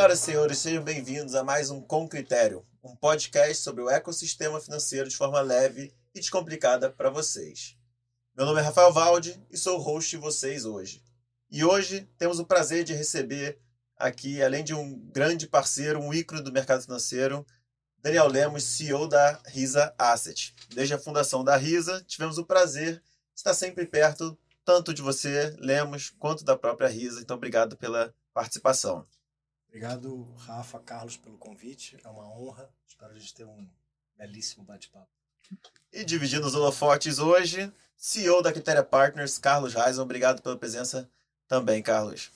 Senhoras e senhores, sejam bem-vindos a mais um Com Critério, um podcast sobre o ecossistema financeiro de forma leve e descomplicada para vocês. Meu nome é Rafael Valde e sou o host de vocês hoje. E hoje temos o prazer de receber aqui, além de um grande parceiro, um ícone do mercado financeiro, Daniel Lemos, CEO da Risa Asset. Desde a fundação da Risa, tivemos o prazer de estar sempre perto, tanto de você, Lemos, quanto da própria Risa. Então, obrigado pela participação. Obrigado, Rafa, Carlos, pelo convite. É uma honra. Espero a gente ter um belíssimo bate-papo. E dividindo os holofotes hoje, CEO da Criteria Partners, Carlos Reisen. Obrigado pela presença também, Carlos.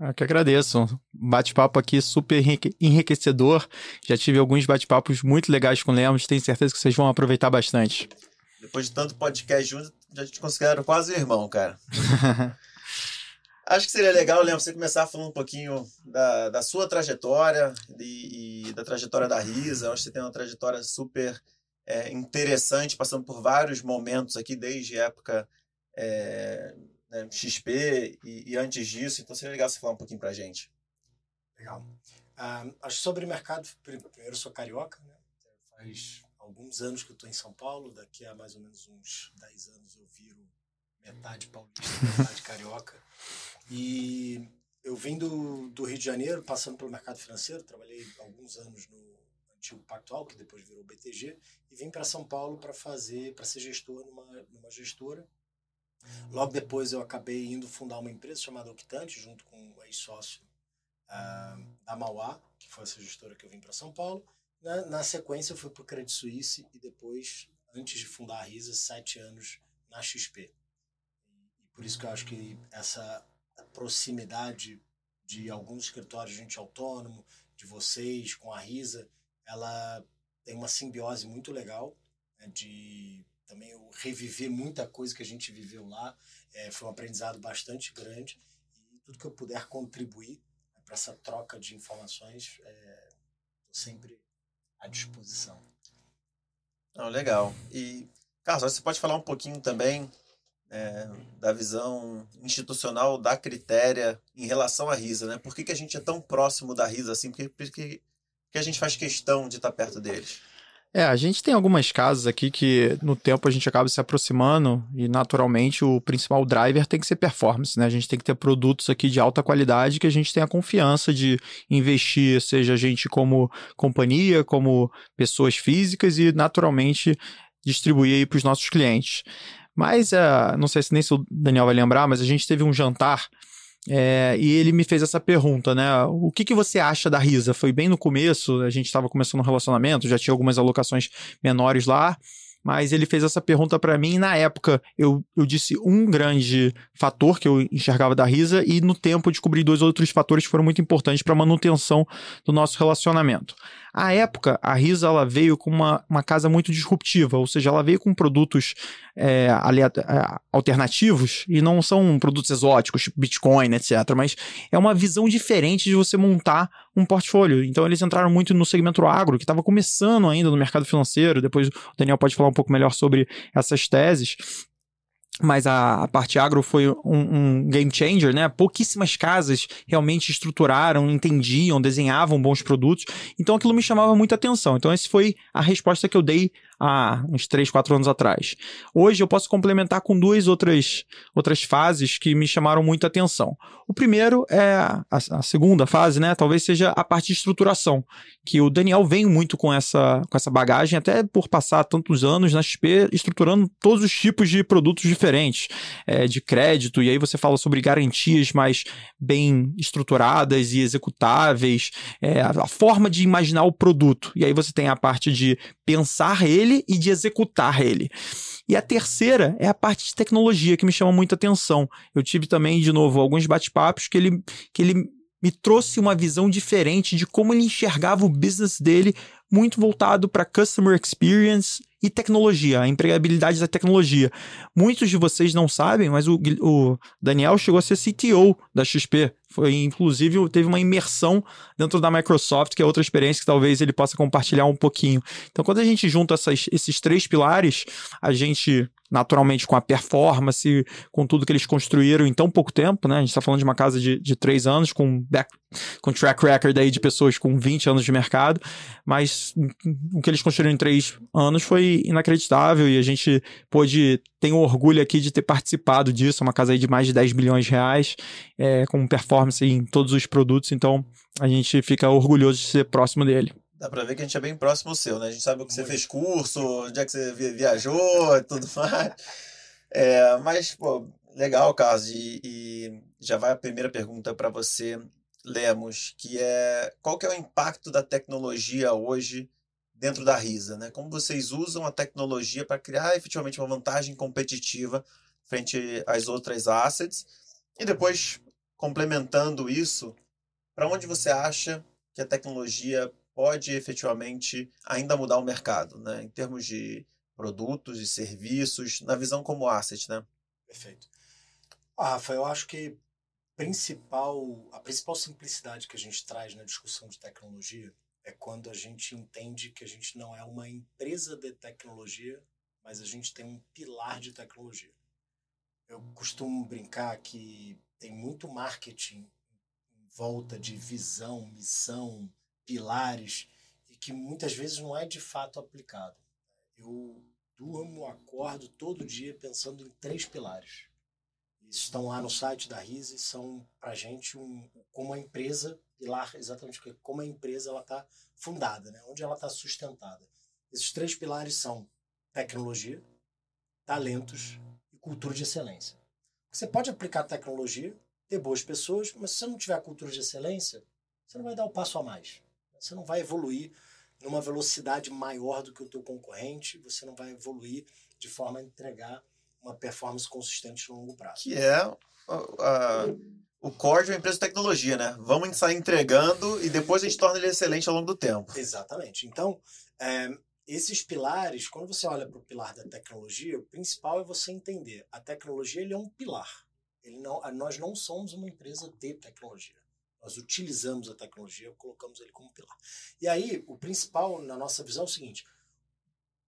Eu que agradeço. Bate-papo aqui super enriquecedor. Já tive alguns bate-papos muito legais com o Lemos. Tenho certeza que vocês vão aproveitar bastante. Depois de tanto podcast junto, já te considero quase irmão, cara. Acho que seria legal, Leandro, você começar falando um pouquinho da, da sua trajetória e, e, da trajetória da Risa. Acho que você tem uma trajetória super é, interessante, passando por vários momentos aqui, desde a época é, né, XP e, e, antes disso. Então seria legal você falar um pouquinho pra gente. Legal. Uh, acho sobre mercado, primeiro eu sou carioca, né? Faz alguns anos que eu estou em São Paulo, daqui a mais ou menos uns 10 anos eu viro metade paulista, metade carioca. E eu vim do, do Rio de Janeiro, passando pelo mercado financeiro, trabalhei alguns anos no antigo Pactual, que depois virou BTG, e vim para São Paulo para fazer, para ser gestor numa, numa gestora. Logo depois eu acabei indo fundar uma empresa chamada Octante, junto com o ex-sócio uh, da Mauá, que foi essa gestora que eu vim para São Paulo. Na, na, sequência eu fui para o Credit Suisse e depois, antes de fundar a Risa, sete anos na XP. Por isso que eu acho que essa proximidade de alguns escritórios de gente autônomo, de vocês, com a Risa, ela tem uma simbiose muito legal né, de também eu reviver muita coisa que a gente viveu lá. É, foi um aprendizado bastante grande e tudo que eu puder contribuir né, para essa troca de informações, estou é, sempre à disposição. Não, legal. E, Carlos, você pode falar um pouquinho também é, da visão institucional da Critéria em relação à RISA, né? Por que, que a gente é tão próximo da RISA assim? Por que, por que, que a gente faz questão de estar perto deles? É, a gente tem algumas casas aqui que no tempo a gente acaba se aproximando e naturalmente o principal driver tem que ser performance, né? A gente tem que ter produtos aqui de alta qualidade que a gente tenha confiança de investir, seja a gente como companhia, como pessoas físicas e naturalmente distribuir aí para os nossos clientes. Mas, uh, não sei se nem se o Daniel vai lembrar, mas a gente teve um jantar é, e ele me fez essa pergunta, né? O que, que você acha da Risa? Foi bem no começo, a gente estava começando um relacionamento, já tinha algumas alocações menores lá mas ele fez essa pergunta para mim na época eu, eu disse um grande fator que eu enxergava da Risa e no tempo eu descobri dois outros fatores que foram muito importantes para a manutenção do nosso relacionamento. À época, a Risa ela veio com uma, uma casa muito disruptiva, ou seja, ela veio com produtos é, é, alternativos e não são produtos exóticos, tipo Bitcoin, etc. Mas é uma visão diferente de você montar um portfólio. Então eles entraram muito no segmento agro, que estava começando ainda no mercado financeiro. Depois o Daniel pode falar um pouco melhor sobre essas teses mas a, a, parte agro foi um, um, game changer, né? Pouquíssimas casas realmente estruturaram, entendiam, desenhavam bons produtos. Então aquilo me chamava muita atenção. Então essa foi a resposta que eu dei há uns 3, 4 anos atrás. Hoje eu posso complementar com duas outras, outras fases que me chamaram muita atenção. O primeiro é a, a, segunda fase, né? Talvez seja a parte de estruturação, que o Daniel vem muito com essa, com essa bagagem, até por passar tantos anos na XP, estruturando todos os tipos de produtos diferentes, é, de crédito, e aí você fala sobre garantias mais bem estruturadas e executáveis, é, a, a forma de imaginar o produto. E aí você tem a parte de pensar ele e de executar ele. E a terceira é a parte de tecnologia que me chama muita atenção. Eu tive também, de novo, alguns bate-papos que ele, que ele me trouxe uma visão diferente de como ele enxergava o business dele, muito voltado para customer experience e tecnologia, a empregabilidade da tecnologia. Muitos de vocês não sabem, mas o, o Daniel chegou a ser CTO da XP. Foi, inclusive, teve uma imersão dentro da Microsoft, que é outra experiência que talvez ele possa compartilhar um pouquinho. Então, quando a gente junta essas, esses três pilares, a gente naturalmente com a performance, com tudo que eles construíram em tão pouco tempo, né? A gente está falando de uma casa de, de três anos, com, back, com track record aí de pessoas com 20 anos de mercado, mas o que eles construíram em três anos foi inacreditável e a gente pôde, tem orgulho aqui de ter participado disso, uma casa aí de mais de 10 bilhões de reais, é, com performance em todos os produtos, então a gente fica orgulhoso de ser próximo dele. Dá pra ver que a gente é bem próximo ao seu, né? A gente sabe o que você fez curso, onde é que você viajou e tudo mais. É, mas, pô, legal, Carlos. E, e já vai a primeira pergunta para você, Lemos, que é qual que é o impacto da tecnologia hoje dentro da Risa, né? Como vocês usam a tecnologia para criar efetivamente uma vantagem competitiva frente às outras assets? E depois, complementando isso, para onde você acha que a tecnologia pode efetivamente ainda mudar o mercado, né? Em termos de produtos e serviços, na visão como asset, né? Perfeito. Rafa, eu acho que principal, a principal simplicidade que a gente traz na discussão de tecnologia é quando a gente entende que a gente não é uma empresa de tecnologia, mas a gente tem um pilar de tecnologia. Eu costumo brincar que tem muito marketing em volta de visão, missão, pilares e que muitas vezes não é de fato aplicado. Eu durmo, acordo todo dia pensando em três pilares. Eles estão lá no site da RISE, são para gente um, como a empresa, pilar exatamente como a empresa ela está fundada, né? onde ela está sustentada. Esses três pilares são tecnologia, talentos e cultura de excelência. Você pode aplicar tecnologia, ter boas pessoas, mas se você não tiver cultura de excelência, você não vai dar o passo a mais. Você não vai evoluir numa velocidade maior do que o teu concorrente, você não vai evoluir de forma a entregar uma performance consistente no longo prazo. Que é o core de uma empresa de tecnologia, né? Vamos sair entregando e depois a gente torna ele excelente ao longo do tempo. Exatamente. Então, é, esses pilares, quando você olha para o pilar da tecnologia, o principal é você entender a tecnologia ele é um pilar. Ele não, nós não somos uma empresa de tecnologia. Nós utilizamos a tecnologia, colocamos ele como pilar. E aí, o principal na nossa visão é o seguinte: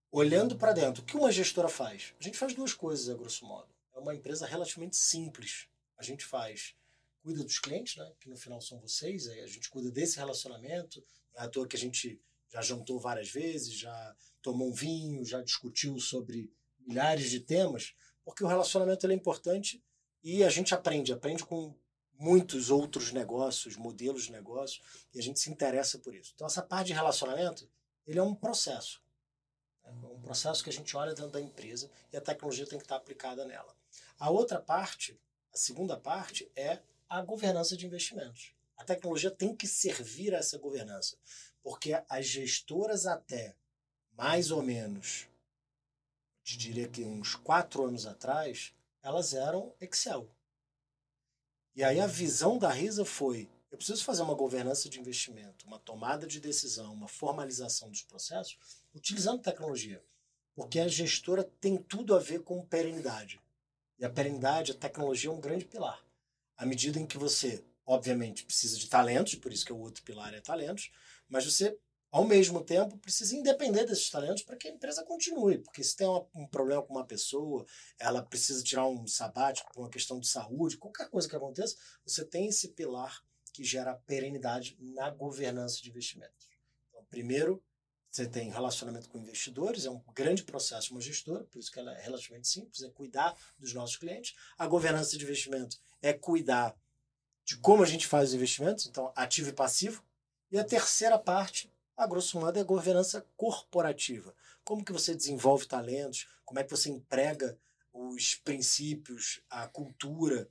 olhando para dentro, o que uma gestora faz? A gente faz duas coisas, a grosso modo. É uma empresa relativamente simples. A gente faz, cuida dos clientes, né, que no final são vocês, a gente cuida desse relacionamento. Não é à toa que a gente já jantou várias vezes, já tomou um vinho, já discutiu sobre milhares de temas, porque o relacionamento é importante e a gente aprende, aprende com muitos outros negócios, modelos de negócio, e a gente se interessa por isso. Então, essa parte de relacionamento, ele é um processo. É um processo que a gente olha dentro da empresa e a tecnologia tem que estar aplicada nela. A outra parte, a segunda parte, é a governança de investimentos. A tecnologia tem que servir a essa governança, porque as gestoras até mais ou menos, te diria que uns quatro anos atrás, elas eram Excel. E aí a visão da Risa foi: eu preciso fazer uma governança de investimento, uma tomada de decisão, uma formalização dos processos, utilizando tecnologia. Porque a gestora tem tudo a ver com perenidade. E a perenidade, a tecnologia é um grande pilar. À medida em que você, obviamente, precisa de talentos, por isso que o outro pilar é talentos, mas você ao mesmo tempo, precisa independer desses talentos para que a empresa continue. Porque se tem uma, um problema com uma pessoa, ela precisa tirar um sabático por uma questão de saúde, qualquer coisa que aconteça, você tem esse pilar que gera perenidade na governança de investimentos. Então, primeiro, você tem relacionamento com investidores, é um grande processo uma gestora, por isso que ela é relativamente simples, é cuidar dos nossos clientes. A governança de investimento é cuidar de como a gente faz os investimentos, então ativo e passivo. E a terceira parte a grosso modo, é a governança corporativa. Como que você desenvolve talentos, como é que você emprega os princípios, a cultura,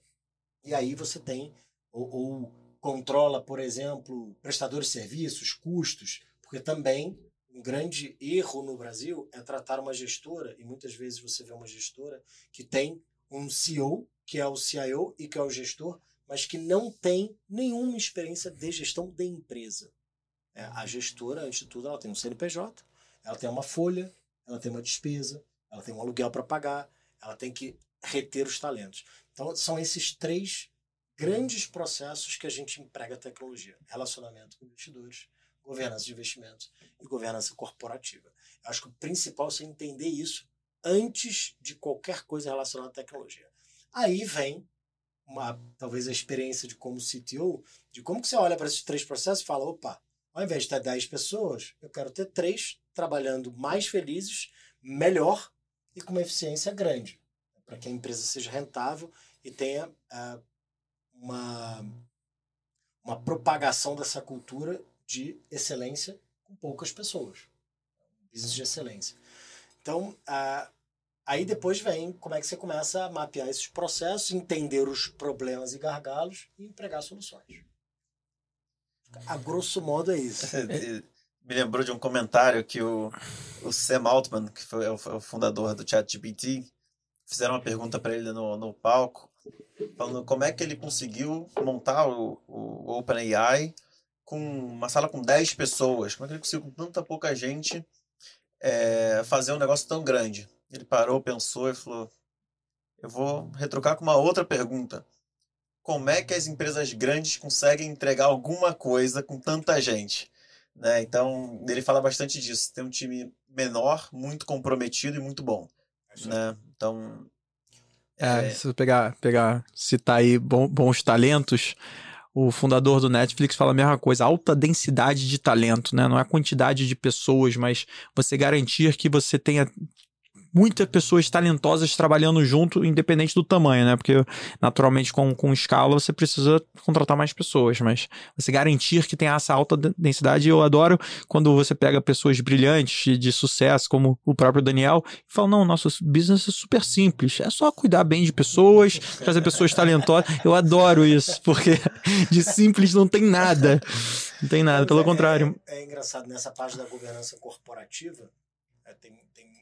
e aí você tem, ou, ou controla, por exemplo, prestadores de serviços, custos, porque também um grande erro no Brasil é tratar uma gestora, e muitas vezes você vê uma gestora que tem um CEO, que é o CIO e que é o gestor, mas que não tem nenhuma experiência de gestão de empresa. É, a gestora, antes de tudo, ela tem um CNPJ, ela tem uma folha, ela tem uma despesa, ela tem um aluguel para pagar, ela tem que reter os talentos. Então, são esses três grandes processos que a gente emprega a tecnologia: relacionamento com investidores, governança de investimentos e governança corporativa. Eu acho que o principal é você entender isso antes de qualquer coisa relacionada à tecnologia. Aí vem uma, talvez a experiência de como CTO, de como que você olha para esses três processos e fala, opa, ao invés de ter 10 pessoas, eu quero ter três trabalhando mais felizes, melhor e com uma eficiência grande, para que a empresa seja rentável e tenha uh, uma, uma propagação dessa cultura de excelência com poucas pessoas. Business de excelência. Então, uh, aí depois vem como é que você começa a mapear esses processos, entender os problemas e gargalos e empregar soluções. A grosso modo é isso. Me lembrou de um comentário que o, o Sam Altman, que foi o, fundador do ChatGPT, fizeram uma pergunta para ele no, no palco, falando como é que ele conseguiu montar o, o OpenAI com uma sala com 10 pessoas. Como é que ele conseguiu, com tanta pouca gente, é, fazer um negócio tão grande? Ele parou, pensou e falou: Eu vou retrucar com uma outra pergunta. Como é que as empresas grandes conseguem entregar alguma coisa com tanta gente? Né? Então, ele fala bastante disso. Tem um time menor, muito comprometido e muito bom. É né? Então. É, é... se eu pegar, pegar, citar aí bons talentos, o fundador do Netflix fala a mesma coisa, alta densidade de talento, né? Não é a quantidade de pessoas, mas você garantir que você tenha muitas pessoas talentosas trabalhando junto, independente do tamanho, né? Porque, naturalmente, com, com escala, você precisa contratar mais pessoas, mas você garantir que tem essa alta densidade. Eu adoro quando você pega pessoas brilhantes de, de sucesso, como o próprio Daniel, e fala: não, nosso business é super simples, é só cuidar bem de pessoas, fazer pessoas talentosas. Eu adoro isso, porque de simples não tem nada. Não tem nada, pelo é, contrário. É, é engraçado, nessa parte da governança corporativa, é, tem, tem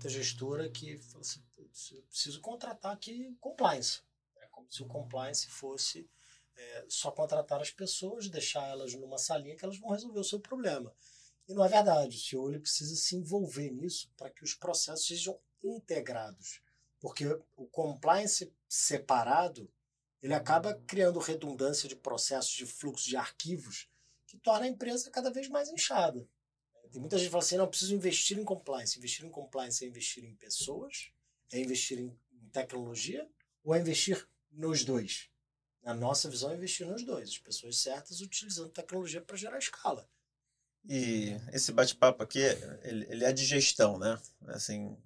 muita gestora que fala assim, eu preciso contratar aqui compliance. É como se o compliance fosse é, só contratar as pessoas, deixar elas numa salinha que elas vão resolver o seu problema. E não é verdade. O CEO ele precisa se envolver nisso para que os processos sejam integrados. Porque o compliance separado ele acaba criando redundância de processos, de fluxo de arquivos, que torna a empresa cada vez mais inchada. Tem muita gente que fala assim, não, preciso investir em compliance. Investir em compliance é investir em pessoas, é investir em tecnologia ou é investir nos dois? Na nossa visão, é investir nos dois. As pessoas certas utilizando tecnologia para gerar escala. E esse bate-papo aqui, ele, ele, é de gestão, né? Assim,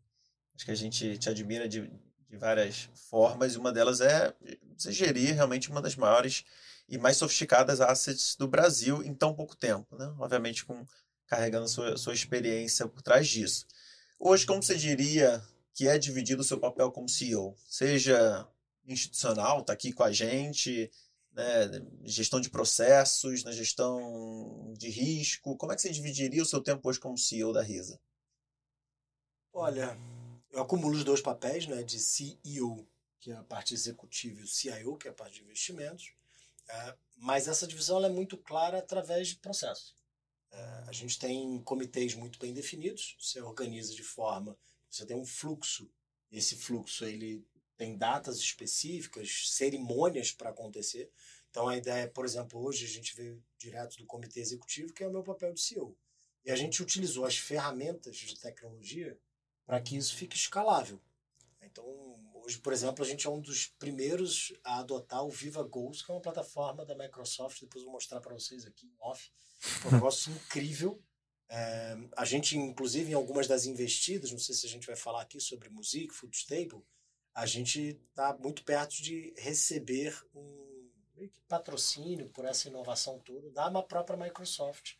acho que a gente te admira de, de várias formas e uma delas é você gerir realmente uma das maiores e mais sofisticadas assets do Brasil em tão pouco tempo, né? Obviamente com carregando sua, sua experiência por trás disso. Hoje, como você diria que é dividido o seu papel como CEO? Seja institucional, está aqui com a gente, né, gestão de processos, na gestão de risco. Como é que você dividiria o seu tempo hoje como CEO da Risa? Olha, eu acumulo os dois papéis, né, de CEO, que é a parte executiva, e o CIO, que é a parte de investimentos. É, mas essa divisão é muito clara através de processos. É, a gente tem comitês muito bem definidos, você organiza de forma, você tem um fluxo, esse fluxo ele tem datas específicas, cerimônias para acontecer. Então a ideia, por exemplo, hoje a gente veio direto do comitê executivo, que é o meu papel de CEO. E a gente utilizou as ferramentas de tecnologia para que isso fique escalável. Então, hoje, por exemplo, a gente é um dos primeiros a adotar o Viva Goals, que é uma plataforma da Microsoft, depois vou mostrar para vocês aqui em off, um negócio incrível. É, a gente, inclusive, em algumas das investidas, não sei se a gente vai falar aqui sobre Music, Food Stable, a gente está muito perto de receber um patrocínio por essa inovação toda da própria Microsoft.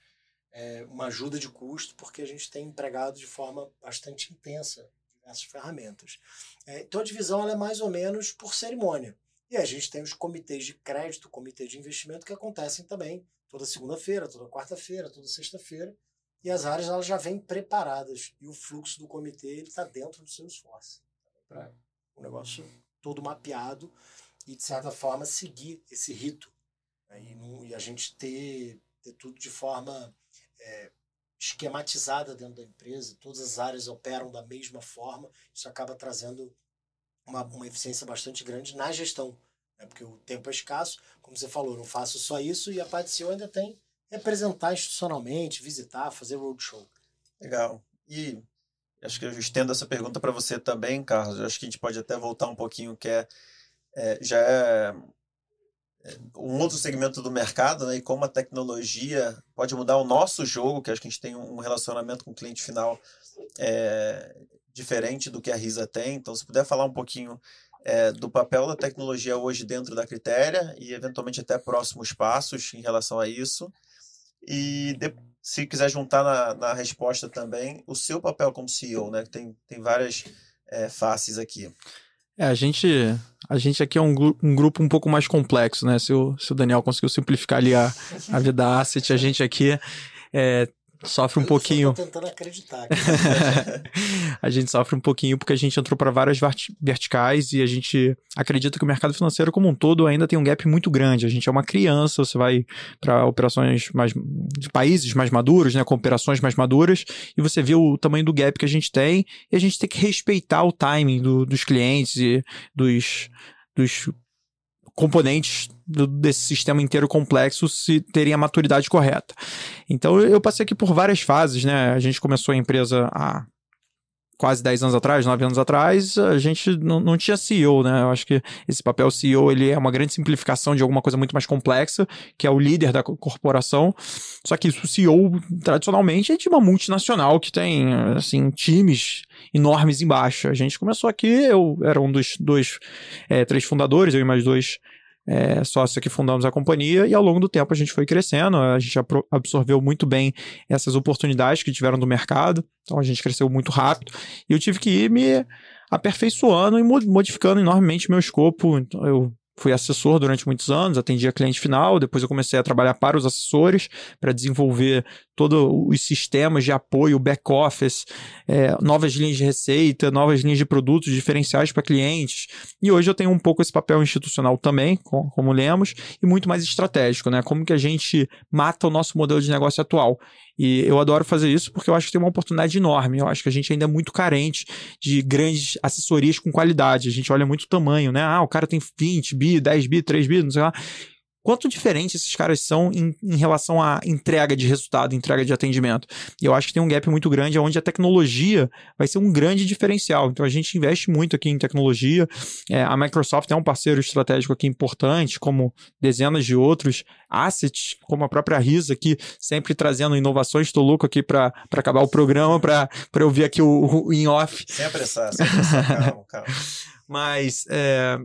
É, uma ajuda de custo, porque a gente tem empregado de forma bastante intensa diversas ferramentas. É, então a divisão é mais ou menos por cerimônia. E a gente tem os comitês de crédito, comitê de investimento que acontecem também toda segunda-feira, toda quarta-feira, toda sexta-feira. E as áreas elas já vêm preparadas. E o fluxo do comitê está dentro do seu esforço. O negócio todo mapeado e, de certa forma, seguir esse rito. Né? E, não, e, a gente ter, ter tudo de forma é, esquematizada dentro da empresa, todas as áreas operam da mesma forma. Isso acaba trazendo uma, uma eficiência bastante grande na gestão né? porque o tempo é escasso. Como você falou, não faço só isso e a parte CEO ainda tem representar institucionalmente, visitar, fazer roadshow. Legal. E acho que eu estendo essa pergunta para você também, Carlos. Eu acho que a gente pode até voltar um pouquinho, que é, é já é, um outro segmento do mercado, né? E como a tecnologia pode mudar o nosso jogo, que acho que a gente tem um relacionamento com o cliente final é, diferente do que a Risa tem. Então, se puder falar um pouquinho é, do papel da tecnologia hoje dentro da Critéria e eventualmente até próximos passos em relação a isso. E de, se quiser juntar na, na resposta também o seu papel como CEO, né? Tem, tem várias é, faces aqui. É, a gente, a gente aqui é um, um, grupo um pouco mais complexo, né? Se o, se o Daniel conseguiu simplificar ali a, a vida asset, a gente aqui é, sofre um eu pouquinho. Tô tentando acreditar. a gente sofre um pouquinho porque a gente entrou para várias verticais e a gente acredita que o mercado financeiro como um todo ainda tem um gap muito grande. A gente é uma criança, você vai para operações mais de países mais maduros, né, com operações mais maduras, e você vê o tamanho do gap que a gente tem, e a gente tem que respeitar o timing do, dos clientes e dos dos componentes do, desse sistema inteiro complexo se terem a maturidade correta. Então eu passei aqui por várias fases, né? A gente começou a empresa há quase 10 anos atrás, 9 anos atrás, a gente não, tinha CEO, né? Eu acho que esse papel CEO ele é uma grande simplificação de alguma coisa muito mais complexa, que é o líder da corporação. Só que o CEO, tradicionalmente, é de uma multinacional que tem, assim, times enormes embaixo. A gente começou aqui, eu era um dos dois, é, três fundadores, eu e mais dois é, sócio que fundamos a companhia e ao longo do tempo a gente foi crescendo, a gente absorveu muito bem essas oportunidades que tiveram do mercado, então a gente cresceu muito rápido e eu tive que ir me aperfeiçoando e modificando enormemente meu escopo. Então, eu fui assessor durante muitos anos, atendia cliente final, depois eu comecei a trabalhar para os assessores, para desenvolver todos os sistemas de apoio, back-office, é, novas linhas de receita, novas linhas de produtos diferenciais para clientes. E hoje eu tenho um pouco esse papel institucional também, como lemos, e muito mais estratégico, né? Como que a gente mata o nosso modelo de negócio atual. E eu adoro fazer isso porque eu acho que tem uma oportunidade enorme. Eu acho que a gente ainda é muito carente de grandes assessorias com qualidade. A gente olha muito o tamanho, né? Ah, o cara tem 20 bi, 10 bi, 3 bi, não sei lá quanto diferente esses caras são em, em, relação à entrega de resultado, entrega de atendimento. E eu acho que tem um gap muito grande onde a tecnologia vai ser um grande diferencial. Então a gente investe muito aqui em tecnologia. É, a Microsoft é um parceiro estratégico aqui importante, como dezenas de outros assets, como a própria Risa aqui, sempre trazendo inovações. Estou louco aqui para acabar o programa, para eu ver aqui o, o in off. Sem apressar, sem apressar, calma, calma. Mas é,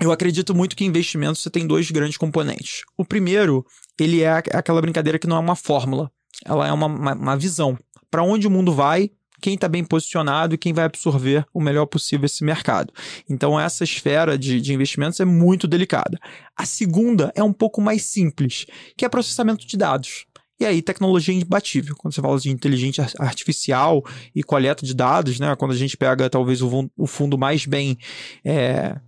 eu acredito muito que investimento você tem dois grandes componentes. O primeiro, ele é aquela brincadeira que não é uma fórmula, ela é uma, uma, uma visão. Para onde o mundo vai, quem está bem posicionado e quem vai absorver o melhor possível esse mercado. Então, essa esfera de, de investimentos é muito delicada. A segunda é um pouco mais simples, que é processamento de dados. E aí, tecnologia imbatível. Quando você fala de inteligência artificial e coleta de dados, né? Quando a gente pega talvez o, fundo mais bem é,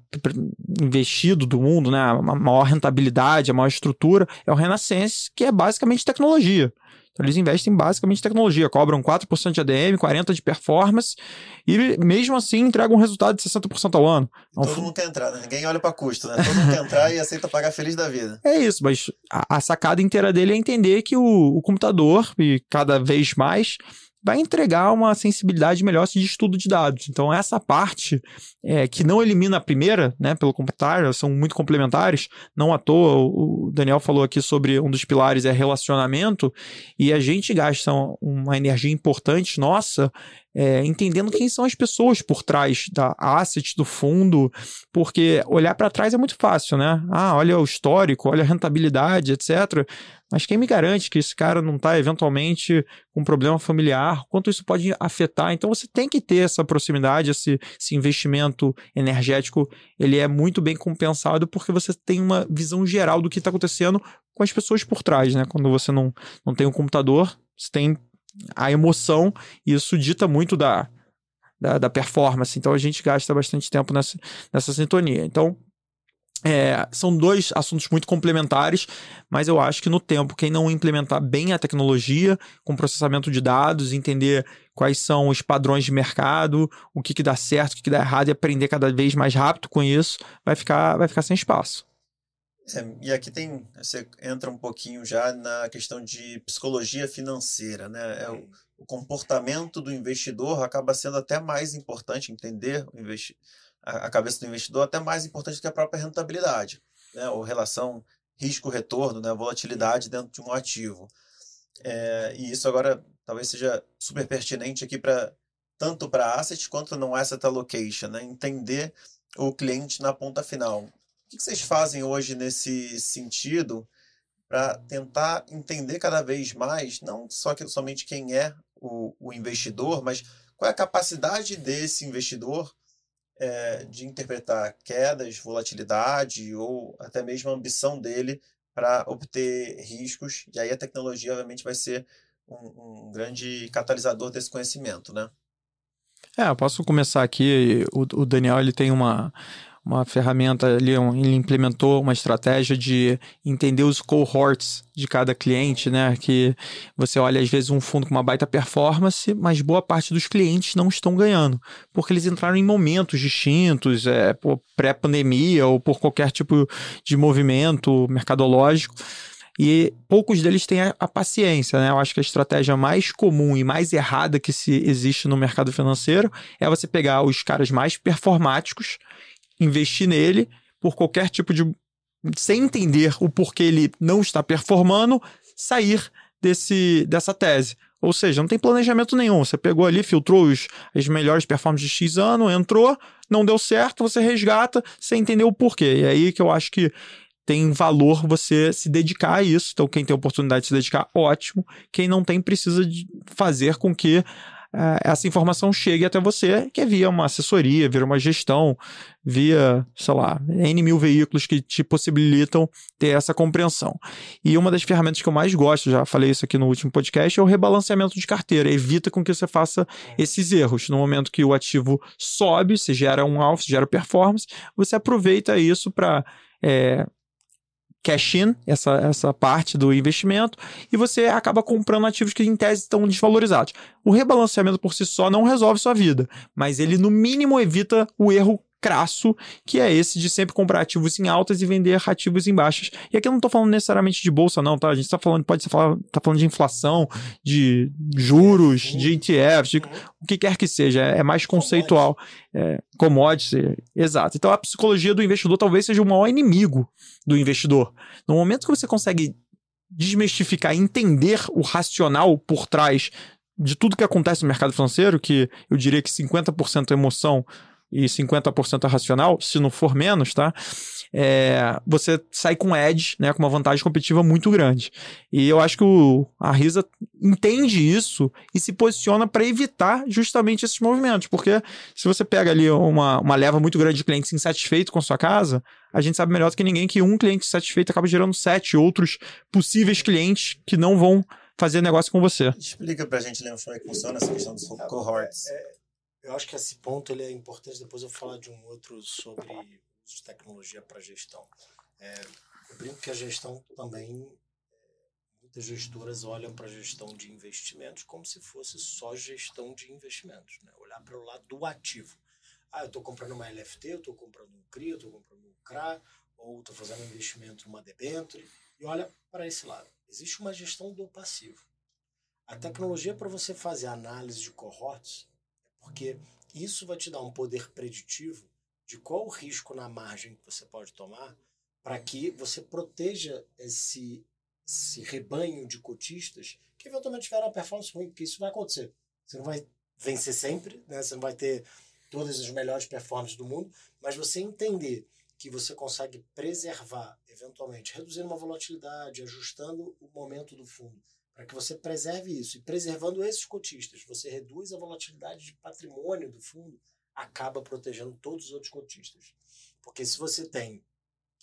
investido do mundo, né? A maior rentabilidade, a maior estrutura, é o Renaissance, que é basicamente tecnologia. Então, eles investem basicamente em tecnologia, cobram 4% de ADM, 40% de performance e mesmo assim entregam um resultado de 60% ao ano. Então, Todo mundo quer entrar, né? Ninguém olha para custo, né? Todo mundo quer entrar e aceita pagar feliz da vida. É isso, mas a, a sacada inteira dele é entender que o, o computador, e cada vez mais, vai entregar uma sensibilidade melhor de estudo de dados. Então, essa parte é, que não elimina a primeira, né, pelo contrário, são muito complementares. Não à toa, o Daniel falou aqui sobre um dos pilares é relacionamento, e a gente gasta uma energia importante nossa é, entendendo quem são as pessoas por trás da asset, do fundo, porque olhar para trás é muito fácil, né? Ah, olha o histórico, olha a rentabilidade, etc. Mas quem me garante que esse cara não está eventualmente com um problema familiar? Quanto isso pode afetar? Então você tem que ter essa proximidade, esse, esse investimento energético, ele é muito bem compensado porque você tem uma visão geral do que está acontecendo com as pessoas por trás, né? Quando você não, não tem um computador, você tem a emoção, isso dita muito da, da, da performance. Então a gente gasta bastante tempo nessa, nessa sintonia. Então, é, são dois assuntos muito complementares, mas eu acho que no tempo, quem não implementar bem a tecnologia, com processamento de dados, entender quais são os padrões de mercado, o que, que dá certo, o que, que dá errado e aprender cada vez mais rápido com isso, vai ficar, vai ficar sem espaço. É, e aqui tem, você entra um pouquinho já na questão de psicologia financeira, né? É o, o, comportamento do investidor acaba sendo até mais importante, entender o investi a, a, cabeça do investidor até mais importante do que a própria rentabilidade, né? Ou relação risco-retorno, né? Volatilidade dentro de um ativo. É, e isso agora talvez seja super pertinente aqui para tanto para asset quanto no asset allocation, né? Entender o cliente na ponta final o que vocês fazem hoje nesse sentido para tentar entender cada vez mais, não só que, somente quem é o, o investidor, mas qual é a capacidade desse investidor é, de interpretar quedas, volatilidade ou até mesmo a ambição dele para obter riscos. E aí a tecnologia, obviamente, vai ser um, um grande catalisador desse conhecimento, né? É, eu posso começar aqui. O, o Daniel ele tem uma, uma ferramenta ali, ele implementou uma estratégia de entender os cohorts de cada cliente, né? Que você olha às vezes um fundo com uma baita performance, mas boa parte dos clientes não estão ganhando, porque eles entraram em momentos distintos, é, pré-pandemia ou por qualquer tipo de movimento mercadológico e poucos deles têm a, a, paciência, né? Eu acho que a estratégia mais comum e mais errada que se existe no mercado financeiro é você pegar os caras mais performáticos investir nele por qualquer tipo de. sem entender o porquê ele não está performando, sair desse, dessa tese. Ou seja, não tem planejamento nenhum. Você pegou ali, filtrou os, as melhores performances de X ano, entrou, não deu certo, você resgata sem entender o porquê. E é aí que eu acho que tem valor você se dedicar a isso. Então, quem tem oportunidade de se dedicar, ótimo. Quem não tem, precisa fazer com que essa informação chegue até você, que é via uma assessoria, via uma gestão, via, sei lá, N mil veículos que te possibilitam ter essa compreensão. E uma das ferramentas que eu mais gosto, já falei isso aqui no último podcast, é o rebalanceamento de carteira. Evita com que você faça esses erros. No momento que o ativo sobe, se gera um alfa, se gera performance, você aproveita isso para é, cash-in, essa, essa parte do investimento, e você acaba comprando ativos que em tese estão desvalorizados. O rebalanceamento por si só não resolve sua vida, mas ele no mínimo evita o erro crasso, que é esse de sempre comprar ativos em altas e vender ativos em baixas. E aqui eu não estou falando necessariamente de bolsa, não, tá? A gente está falando, pode ser falar, tá falando de inflação, de juros, de ETFs, de o que quer que seja. É mais conceitual. É, commodity, exato. Então a psicologia do investidor talvez seja o maior inimigo do investidor. No momento que você consegue desmistificar, entender o racional por trás de tudo que acontece no mercado financeiro, que eu diria que 50% é emoção, e 50% é racional, se não for menos, tá? É, você sai com edge, né, com uma vantagem competitiva muito grande. E eu acho que o, a Risa entende isso e se posiciona para evitar justamente esses movimentos, porque se você pega ali uma, uma leva muito grande de clientes insatisfeitos com sua casa, a gente sabe melhor do que ninguém que um cliente satisfeito acaba gerando sete outros possíveis clientes que não vão fazer negócio com você. Explica pra gente, Leandro, como é que funciona essa questão dos cohorts. É, eu acho que esse ponto ele é importante. Depois eu vou falar de um outro sobre de tecnologia para gestão. É, eu brinco que a gestão também, muitas gestoras olham para a gestão de investimentos como se fosse só gestão de investimentos. Né? Olhar para o lado do ativo. Ah, eu estou comprando uma LFT, eu estou comprando um CRI, eu estou comprando um CRA, ou estou fazendo um investimento numa debenture, e olha para esse lado. Existe uma gestão do passivo. A tecnologia para você fazer análise de cohorts porque isso vai te dar um poder preditivo de qual o risco na margem que você pode tomar para que você proteja esse, esse rebanho de cotistas que eventualmente tiveram uma performance ruim, porque isso vai acontecer. Você não vai vencer sempre, né? você não vai ter todas as melhores performances do mundo, mas você entender que você consegue preservar, eventualmente, reduzindo uma volatilidade, ajustando o momento do fundo, para que você preserve isso. E preservando esses cotistas, você reduz a volatilidade de patrimônio do fundo, acaba protegendo todos os outros cotistas. Porque se você tem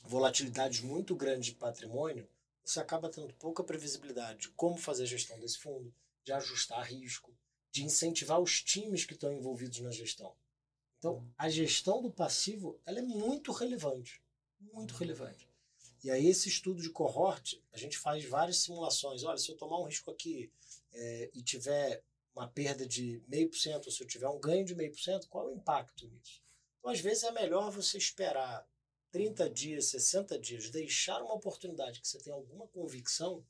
volatilidades muito grandes de patrimônio, você acaba tendo pouca previsibilidade de como fazer a gestão desse fundo, de ajustar risco, de incentivar os times que estão envolvidos na gestão. Então, a gestão do passivo ela é muito relevante, muito relevante. E aí, esse estudo de cohort, a gente faz várias simulações. Olha, se eu tomar um risco aqui é, e tiver uma perda de meio por cento, ou se eu tiver um ganho de meio por cento, qual é o impacto nisso? Então, às vezes, é melhor você esperar 30 dias, 60 dias, deixar uma oportunidade que você tem alguma convicção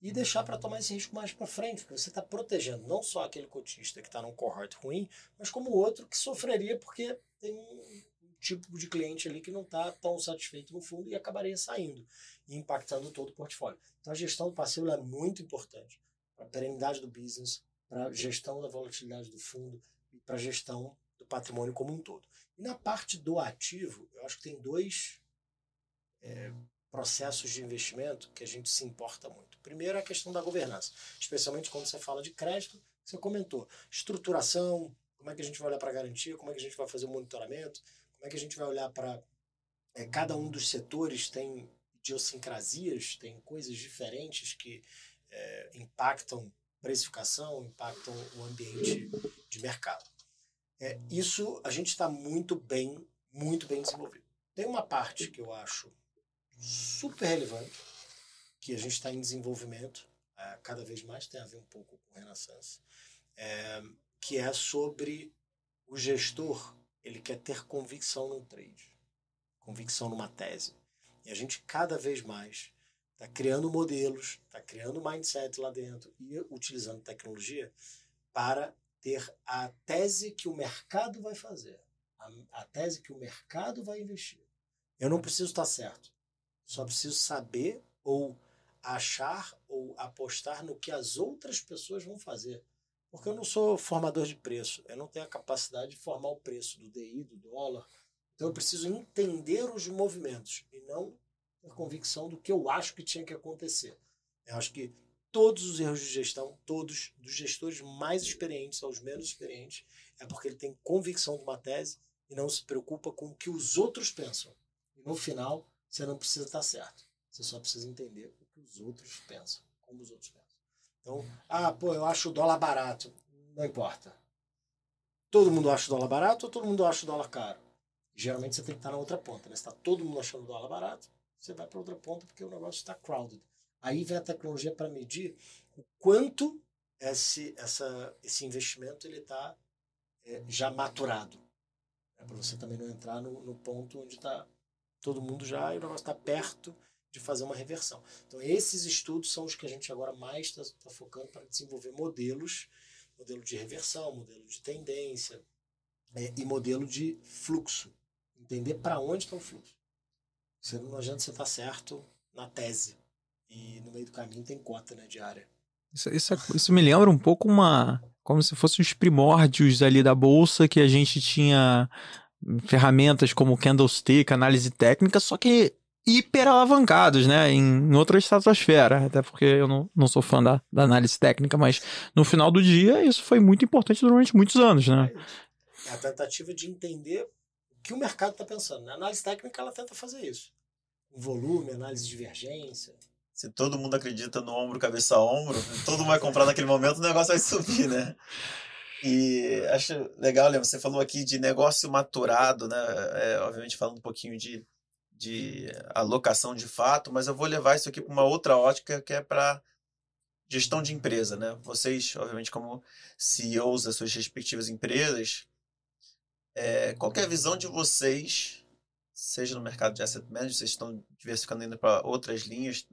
e deixar para tomar esse risco mais para frente, porque você está protegendo não só aquele cotista que está num cohort ruim, mas como o outro que sofreria porque tem um, tipo de cliente ali que não está tão satisfeito no fundo e acabaria saindo e impactando todo o portfólio. Então a gestão do passivo é muito importante para a perenidade do business, para a gestão da volatilidade do fundo e para a gestão do patrimônio como um todo. E na parte do ativo, eu acho que tem dois é, processos de investimento que a gente se importa muito. Primeiro é a questão da governança, especialmente quando você fala de crédito, você comentou estruturação, como é que a gente vai olhar para a garantia, como é que a gente vai fazer o monitoramento, como é que a gente vai olhar para é, cada um dos setores tem idiosincrasias, tem coisas diferentes que é, impactam precificação, impactam o ambiente de mercado. É, isso a gente está muito bem, muito bem desenvolvido. Tem uma parte que eu acho super relevante, que a gente está em desenvolvimento, é, cada vez mais tem a ver um pouco com Renaissance, é, que é sobre o gestor, ele quer ter convicção no trade, convicção numa tese. E a gente cada vez mais está criando modelos, está criando mindset lá dentro e utilizando tecnologia para ter a tese que o mercado vai fazer, a, a tese que o mercado vai investir. Eu não preciso estar certo, só preciso saber ou achar ou apostar no que as outras pessoas vão fazer. Porque eu não sou formador de preço, eu não tenho a capacidade de formar o preço do DI, do dólar. Então eu preciso entender os movimentos e não ter convicção do que eu acho que tinha que acontecer. Eu acho que todos os erros de gestão, todos, dos gestores mais experientes aos menos experientes, é porque ele tem convicção de uma tese e não se preocupa com o que os outros pensam. E no final, você não precisa estar certo. Você só precisa entender o que os outros pensam, como os outros pensam. Então, ah, pô, eu acho o dólar barato. Não importa. Todo mundo acha o dólar barato ou todo mundo acha o dólar caro? Geralmente você tem que estar na outra ponta. Né? Se está todo mundo achando o dólar barato, você vai para outra ponta porque o negócio está crowded. Aí vem a tecnologia para medir o quanto esse, essa, esse investimento ele está é, já maturado. É para você também não entrar no, no ponto onde está todo mundo já e o negócio está perto de fazer uma reversão. Então, esses estudos são os que a gente agora mais está tá focando para desenvolver modelos, modelo de reversão, modelo de tendência é, e modelo de fluxo. Entender para onde está o fluxo. Você não adianta você estar tá certo na tese. E no meio do caminho tem cota né, diária. Isso, isso, isso me lembra um pouco uma. Como se fossem os primórdios ali da bolsa que a gente tinha ferramentas como candlestick, análise técnica, só que hiper alavancados, né? Em, em outra estratosfera. Até porque eu não, não sou fã da, da análise técnica, mas no final do dia isso foi muito importante durante muitos anos, né? É a tentativa de entender o que o mercado está pensando. A análise técnica ela tenta fazer isso. O volume, análise de divergência, se todo mundo acredita no ombro, cabeça a ombro, todo mundo vai comprar naquele momento, o negócio vai subir, né? E acho legal, Leandro, você falou aqui de negócio maturado, né? É, obviamente falando um pouquinho de, de alocação de fato, mas eu vou levar isso aqui para uma outra ótica que é para gestão de empresa, né? Vocês, obviamente, como CEOs das suas respectivas empresas, é, qual é a visão de vocês, seja no mercado de asset management, vocês estão diversificando indo para outras linhas,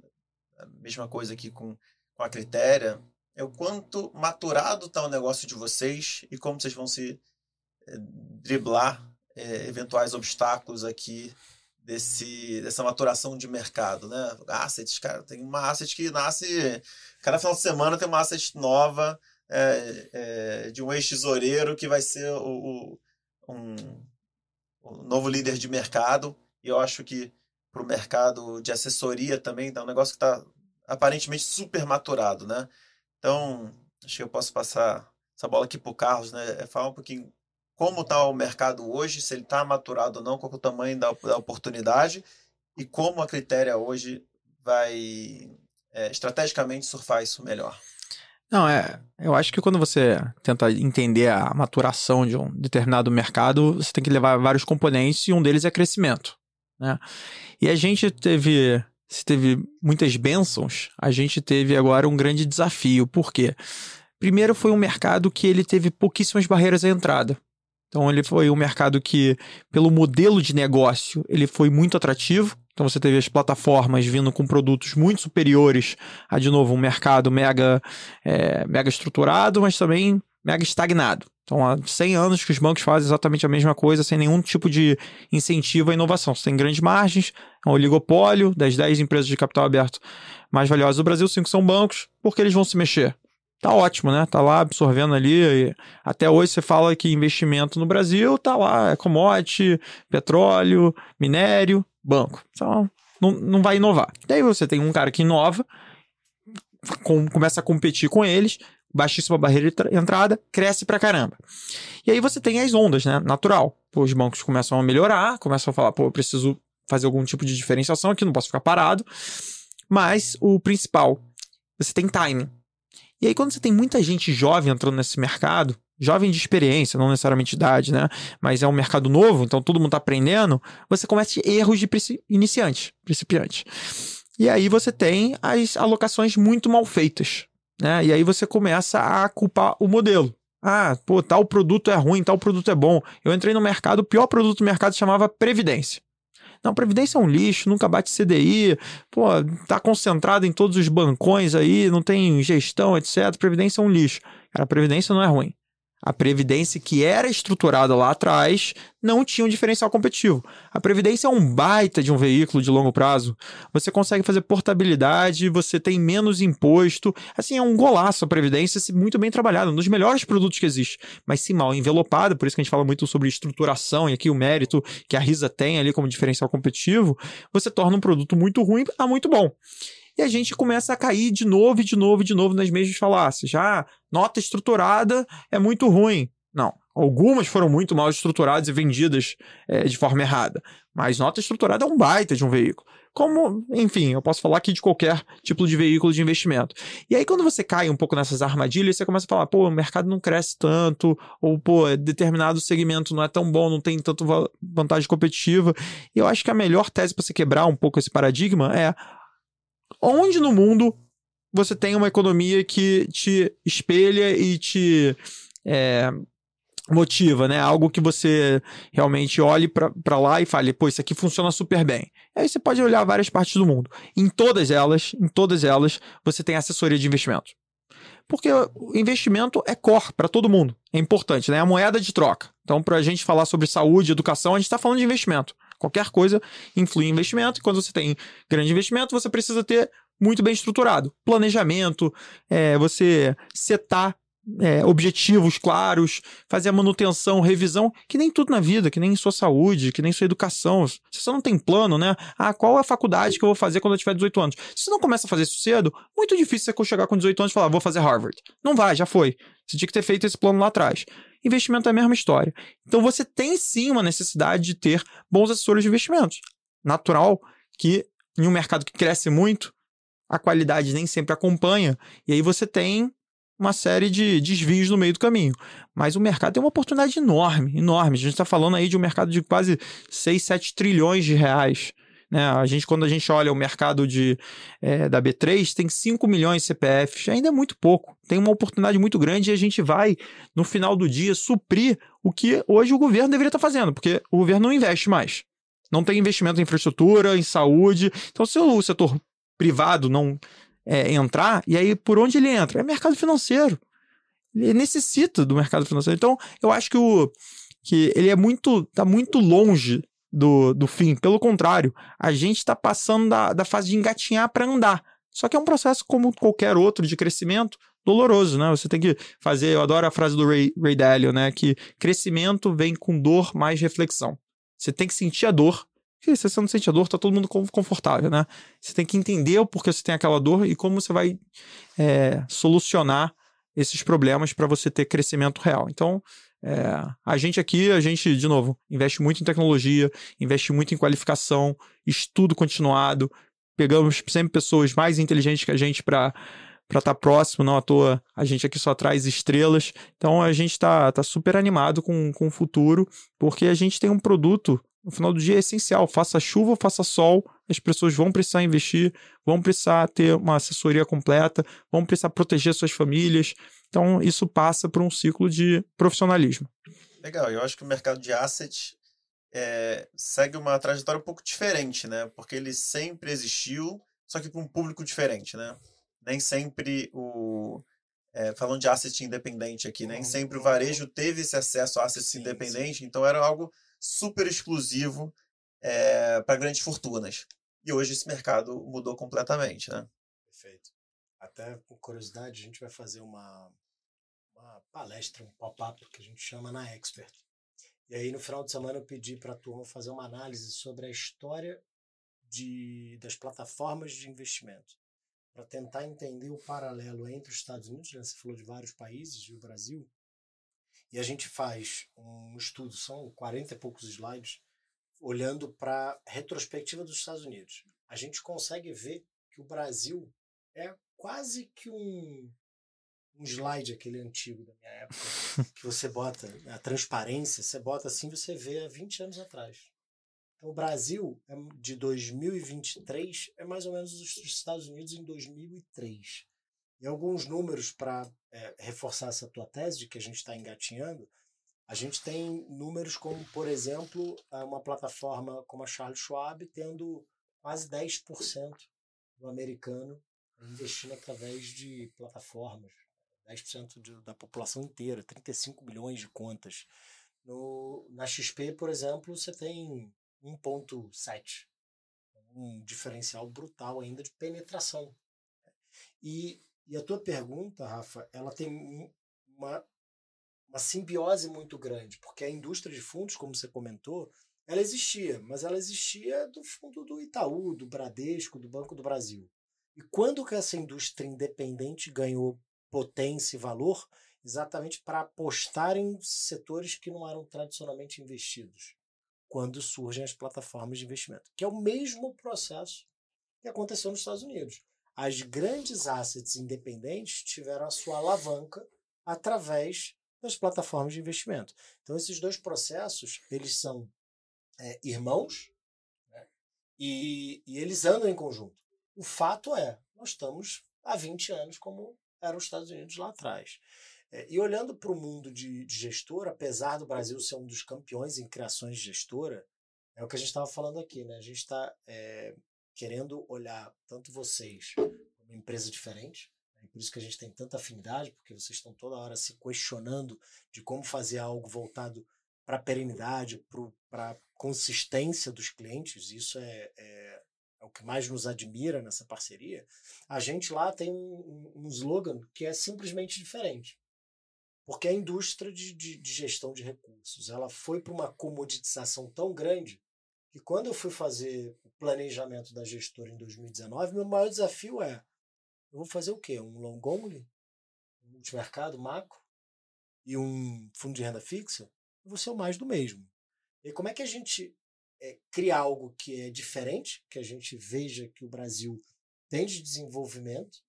a mesma coisa aqui com, com a Critéria, é o quanto maturado está o negócio de vocês e como vocês vão se é, driblar é, eventuais obstáculos aqui desse, dessa maturação de mercado, né? Assets, cara, tem uma asset que nasce, cada final de semana tem uma asset nova é, é, de um ex-tesoureiro que vai ser o, o, um, novo líder de mercado e eu acho que para o mercado de assessoria também, tá um negócio que está aparentemente super maturado, né? Então, acho que eu posso passar essa bola aqui para o Carlos, né? É falar um pouquinho como está o mercado hoje, se ele está maturado ou não, qual é o tamanho da, da oportunidade e como a Critéria hoje vai é, estrategicamente surfar isso melhor. Não, é. Eu acho que quando você tenta entender a maturação de um determinado mercado, você tem que levar vários componentes e um deles é crescimento. Né? E a gente teve, se teve muitas bênçãos, a gente teve agora um grande desafio. Por quê? Primeiro foi um mercado que ele teve pouquíssimas barreiras à entrada. Então ele foi um mercado que, pelo modelo de negócio, ele foi muito atrativo. Então você teve as plataformas vindo com produtos muito superiores a, de novo, um mercado mega, é, mega estruturado, mas também mega estagnado. Então há 100 anos que os bancos fazem exatamente a mesma coisa, sem nenhum tipo de incentivo à inovação. Você tem grandes margens, é um oligopólio, das 10 empresas de capital aberto mais valiosas do Brasil, 5 são bancos, porque eles vão se mexer? Tá ótimo, né? Tá lá absorvendo ali. até hoje você fala que investimento no Brasil tá lá, é commodity, petróleo, minério, banco. Então, não, não vai inovar. Daí você tem um cara que inova, com, começa a competir com eles, baixíssima barreira de entrada, cresce pra caramba. E aí você tem as ondas, né? Natural. Os bancos começam a melhorar, começam a falar, pô, eu preciso fazer algum tipo de diferenciação aqui, não posso ficar parado. Mas o principal, você tem timing. E aí, quando você tem muita gente jovem entrando nesse mercado, jovem de experiência, não necessariamente idade, né? Mas é um mercado novo, então todo mundo está aprendendo, você comete erros de iniciante, principiante. E aí você tem as alocações muito mal feitas, né? E aí você começa a culpar o modelo. Ah, pô, tal produto é ruim, tal produto é bom. Eu entrei no mercado, o pior produto do mercado chamava Previdência. Não, Previdência é um lixo, nunca bate CDI, pô, tá concentrado em todos os bancões aí, não tem gestão, etc. Previdência é um lixo. Cara, Previdência não é ruim. A Previdência que era estruturada lá atrás não tinha um diferencial competitivo. A Previdência é um baita de um veículo de longo prazo. Você consegue fazer portabilidade, você tem menos imposto. Assim, é um golaço a Previdência, muito bem trabalhado, um dos melhores produtos que existe. Mas se mal envelopada, por isso que a gente fala muito sobre estruturação e aqui o mérito que a Risa tem ali como diferencial competitivo, você torna um produto muito ruim a muito bom e a gente começa a cair de novo e de novo e de novo nas mesmas falácias. Já nota estruturada é muito ruim. Não, algumas foram muito mal estruturadas e vendidas é, de forma errada, mas nota estruturada é um baita de um veículo. Como, enfim, eu posso falar aqui de qualquer tipo de veículo de investimento. E aí, quando você cai um pouco nessas armadilhas, você começa a falar, pô, o mercado não cresce tanto, ou, pô, determinado segmento não é tão bom, não tem tanta vantagem competitiva. E eu acho que a melhor tese para você quebrar um pouco esse paradigma é onde no mundo você tem uma economia que te espelha e te é, motiva, né? Algo que você realmente olhe para lá e fale, pô, isso aqui funciona super bem. Aí você pode olhar várias partes do mundo. Em todas elas, em todas elas, você tem assessoria de investimento. Porque o investimento é core para todo mundo. É importante, né? É a moeda de troca. Então, para a gente falar sobre saúde, educação, a gente está falando de investimento. Qualquer coisa influi em investimento, e quando você tem grande investimento, você precisa ter muito bem estruturado. Planejamento, é, você setar é, objetivos claros, fazer a manutenção, revisão, que nem tudo na vida, que nem sua saúde, que nem sua educação. Você não tem plano, né? Ah, qual é a faculdade que eu vou fazer quando eu tiver 18 anos? Se você não começa a fazer isso cedo, muito difícil você chegar com 18 anos e falar, vou fazer Harvard. Não vai, já foi. Você tinha que ter feito esse plano lá atrás. Investimento é a mesma história. Então você tem sim uma necessidade de ter bons assessores de investimentos. Natural que em um mercado que cresce muito, a qualidade nem sempre acompanha, e aí você tem uma série de desvios no meio do caminho. Mas o mercado tem uma oportunidade enorme, enorme. A gente está falando aí de um mercado de quase 6, 7 trilhões de reais. Né? A gente, quando a gente olha o mercado de, é, da B3, tem 5 milhões de CPFs, ainda é muito pouco. Tem uma oportunidade muito grande e a gente vai, no final do dia, suprir o que hoje o governo deveria estar fazendo, porque o governo não investe mais. Não tem investimento em infraestrutura, em saúde. Então, se o setor privado não é, entrar, e aí por onde ele entra? É mercado financeiro. Ele necessita do mercado financeiro. Então, eu acho que o que ele é muito, tá muito longe do, do fim. Pelo contrário, a gente está passando da, da fase de engatinhar para andar. Só que é um processo como qualquer outro de crescimento doloroso, né? Você tem que fazer, eu adoro a frase do Ray, Ray Dalio, né? Que crescimento vem com dor mais reflexão. Você tem que sentir a dor. E se você não sente a dor, tá todo mundo confortável, né? Você tem que entender o porquê você tem aquela dor e como você vai é, solucionar esses problemas para você ter crescimento real. Então, é, a gente aqui, a gente, de novo, investe muito em tecnologia, investe muito em qualificação, estudo continuado, pegamos sempre pessoas mais inteligentes que a gente para para estar tá próximo, não à toa a gente aqui só traz estrelas. Então a gente está tá super animado com, com o futuro, porque a gente tem um produto, no final do dia é essencial, faça chuva, faça sol, as pessoas vão precisar investir, vão precisar ter uma assessoria completa, vão precisar proteger suas famílias. Então, isso passa por um ciclo de profissionalismo. Legal, eu acho que o mercado de assets é, segue uma trajetória um pouco diferente, né? Porque ele sempre existiu, só que com um público diferente, né? Nem sempre o. É, falando de asset independente aqui, nem sempre o varejo teve esse acesso a asset independente, então era algo super exclusivo é, para grandes fortunas. E hoje esse mercado mudou completamente, né? Perfeito. Até por curiosidade, a gente vai fazer uma, uma palestra, um pop-up que a gente chama na Expert. E aí no final de semana eu pedi para a turma fazer uma análise sobre a história de, das plataformas de investimento, para tentar entender o paralelo entre os Estados Unidos, né? você falou de vários países, e o Brasil, e a gente faz um estudo, são 40 e poucos slides, olhando para a retrospectiva dos Estados Unidos. A gente consegue ver que o Brasil é quase que um um slide, aquele antigo da minha época, que você bota a transparência, você bota assim, você vê há 20 anos atrás. Então, o Brasil é de 2023 é mais ou menos os Estados Unidos em 2003. E alguns números para é, reforçar essa tua tese de que a gente está engatinhando, a gente tem números como, por exemplo, uma plataforma como a Charles Schwab tendo quase 10% do americano investindo através de plataformas 10% de, da população inteira, 35 milhões de contas. No, na XP, por exemplo, você tem 1,7. Um diferencial brutal ainda de penetração. E, e a tua pergunta, Rafa, ela tem uma, uma simbiose muito grande, porque a indústria de fundos, como você comentou, ela existia, mas ela existia do fundo do Itaú, do Bradesco, do Banco do Brasil. E quando que essa indústria independente ganhou potência e valor exatamente para apostar em setores que não eram tradicionalmente investidos quando surgem as plataformas de investimento, que é o mesmo processo que aconteceu nos Estados Unidos. As grandes assets independentes tiveram a sua alavanca através das plataformas de investimento. Então esses dois processos eles são é, irmãos né? e, e eles andam em conjunto. O fato é, nós estamos há 20 anos como eram os Estados Unidos lá atrás. É, e olhando para o mundo de, de gestora, apesar do Brasil ser um dos campeões em criações de gestora, é o que a gente estava falando aqui, né? A gente está é, querendo olhar tanto vocês como empresa diferente, né? por isso que a gente tem tanta afinidade, porque vocês estão toda hora se questionando de como fazer algo voltado para a perenidade, para a consistência dos clientes. Isso é, é é o que mais nos admira nessa parceria, a gente lá tem um, um slogan que é simplesmente diferente. Porque a indústria de, de, de gestão de recursos ela foi para uma comoditização tão grande que quando eu fui fazer planejamento da gestora em 2019, meu maior desafio é: eu vou fazer o quê? Um long only? Um multimercado macro? E um fundo de renda fixa? Eu vou ser o mais do mesmo. E como é que a gente é, criar algo que é diferente, que a gente veja que o Brasil tem de desenvolvimento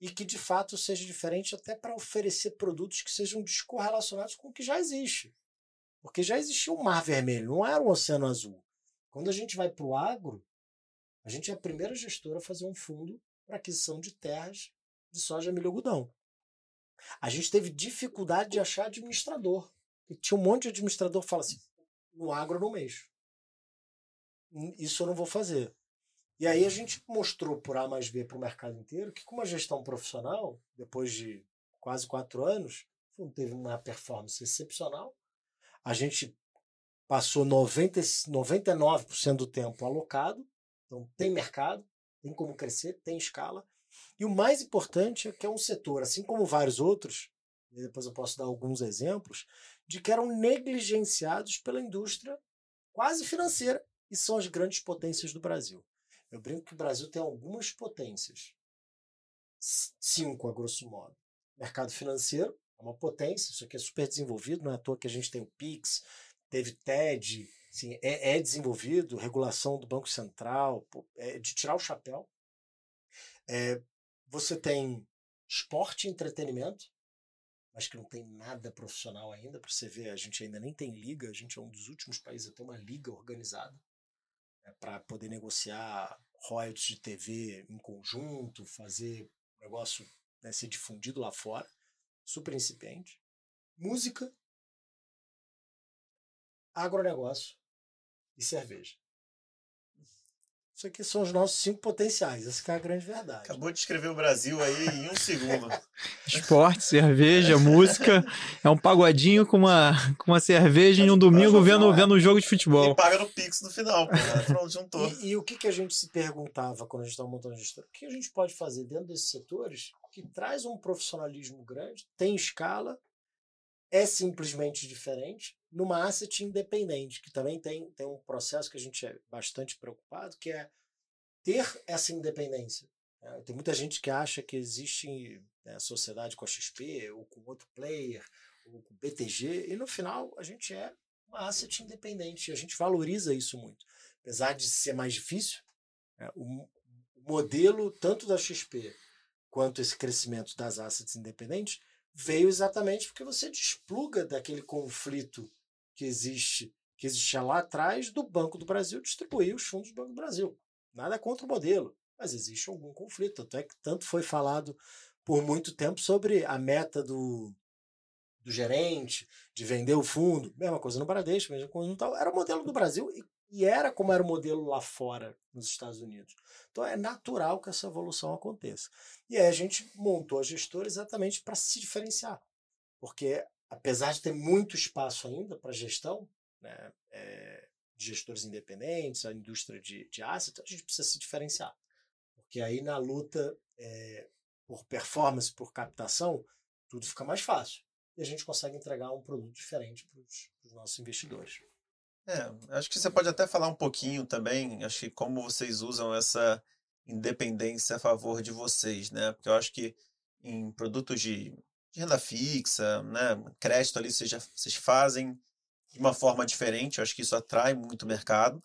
e que de fato seja diferente até para oferecer produtos que sejam descorrelacionados com o que já existe. Porque já existia um mar vermelho, não era um oceano azul. Quando a gente vai para o agro, a gente é a primeira gestora a fazer um fundo para aquisição de terras de soja, milho e algodão. A gente teve dificuldade de achar administrador. E tinha um monte de administrador que fala assim: no agro não mexo isso eu não vou fazer. E aí a gente mostrou por A mais B para o mercado inteiro que com uma gestão profissional, depois de quase quatro anos, teve uma performance excepcional. A gente passou 90, 99% do tempo alocado, então tem mercado, tem como crescer, tem escala. E o mais importante é que é um setor, assim como vários outros, e depois eu posso dar alguns exemplos, de que eram negligenciados pela indústria quase financeira e são as grandes potências do Brasil. Eu brinco que o Brasil tem algumas potências. Cinco, a grosso modo. Mercado financeiro é uma potência, isso aqui é super desenvolvido, não é à toa que a gente tem o PIX, teve TED, assim, é, é desenvolvido, regulação do Banco Central, é de tirar o chapéu. É, você tem esporte e entretenimento, mas que não tem nada profissional ainda, para você ver, a gente ainda nem tem liga, a gente é um dos últimos países a ter uma liga organizada né, para poder negociar royalties de TV em conjunto, fazer o negócio né, ser difundido lá fora. Super incipiente. Música. Agronegócio e cerveja. Isso aqui são os nossos cinco potenciais, essa é a grande verdade. Acabou de escrever o Brasil aí em um segundo. Esporte, cerveja, música. É um pagodinho com uma, com uma cerveja em um domingo vendo, vendo um jogo de futebol. E paga no Pix no final, pô. Né? Pronto, juntou. E, e, o que, que a gente se perguntava quando a gente estava montando a gestão? O que a gente pode fazer dentro desses setores que traz um profissionalismo grande, tem escala, é simplesmente diferente, numa asset independente, que também tem, tem um processo que a gente é bastante preocupado, que é ter essa independência. É, tem muita gente que acha que existe né, sociedade com a XP, ou com outro player, ou com BTG, e no final a gente é uma asset independente, e a gente valoriza isso muito. Apesar de ser mais difícil, é, o, o modelo tanto da XP quanto esse crescimento das assets independentes veio exatamente porque você despluga daquele conflito que existe, que existia lá atrás do Banco do Brasil distribuir os fundos do Banco do Brasil. Nada contra o modelo, mas existe algum conflito. Tanto é que tanto foi falado por muito tempo sobre a meta do, do gerente de vender o fundo. Mesma coisa no Bradesco, mesma coisa no tal. Era o modelo do Brasil e, e era como era o modelo lá fora, nos Estados Unidos. Então é natural que essa evolução aconteça. E aí a gente montou a gestora exatamente para se diferenciar. Porque, apesar de ter muito espaço ainda para gestão, né, é, de gestores independentes, a indústria de, de asset, a gente precisa se diferenciar. Porque aí na luta é, por performance, por captação, tudo fica mais fácil. E a gente consegue entregar um produto diferente para os nossos investidores. É, acho que você pode até falar um pouquinho também, acho que como vocês usam essa independência a favor de vocês, né? Porque eu acho que em produtos de, de renda fixa, né, crédito ali, vocês, já, vocês fazem de uma forma diferente, eu acho que isso atrai muito o mercado.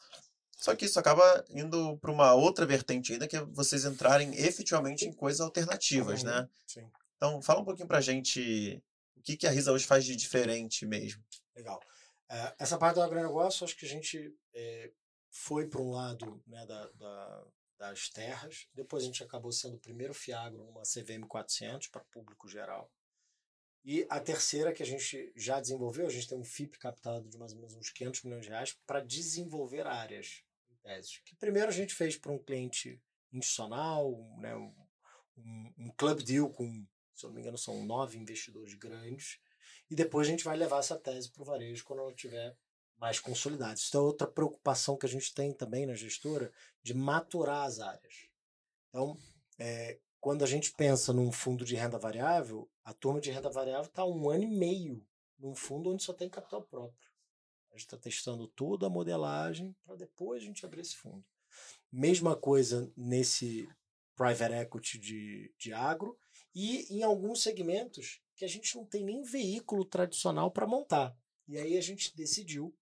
Só que isso acaba indo para uma outra vertente ainda, que é vocês entrarem efetivamente em coisas alternativas, né? Sim. Então, fala um pouquinho para a gente o que, que a Risa hoje faz de diferente mesmo. Legal. É, essa parte do agronegócio, acho que a gente é, foi para um lado né, da, da, das terras, depois a gente acabou sendo o primeiro Fiagro numa CVM 400 para público geral. E a terceira que a gente já desenvolveu, a gente tem um FIP captado de mais ou menos uns 500 milhões de reais para desenvolver áreas, em tese. Que primeiro a gente fez para um cliente institucional, né, um, um club deal com, se eu não me engano, são nove investidores grandes, e depois a gente vai levar essa tese para o varejo quando ela estiver mais consolidada. Isso é outra preocupação que a gente tem também na gestora, de maturar as áreas. Então, é, quando a gente pensa num fundo de renda variável, a turma de renda variável está um ano e meio num fundo onde só tem capital próprio. A gente está testando toda a modelagem para depois a gente abrir esse fundo. Mesma coisa nesse private equity de, de agro e em alguns segmentos que a gente não tem nem veículo tradicional para montar. E aí a gente decidiu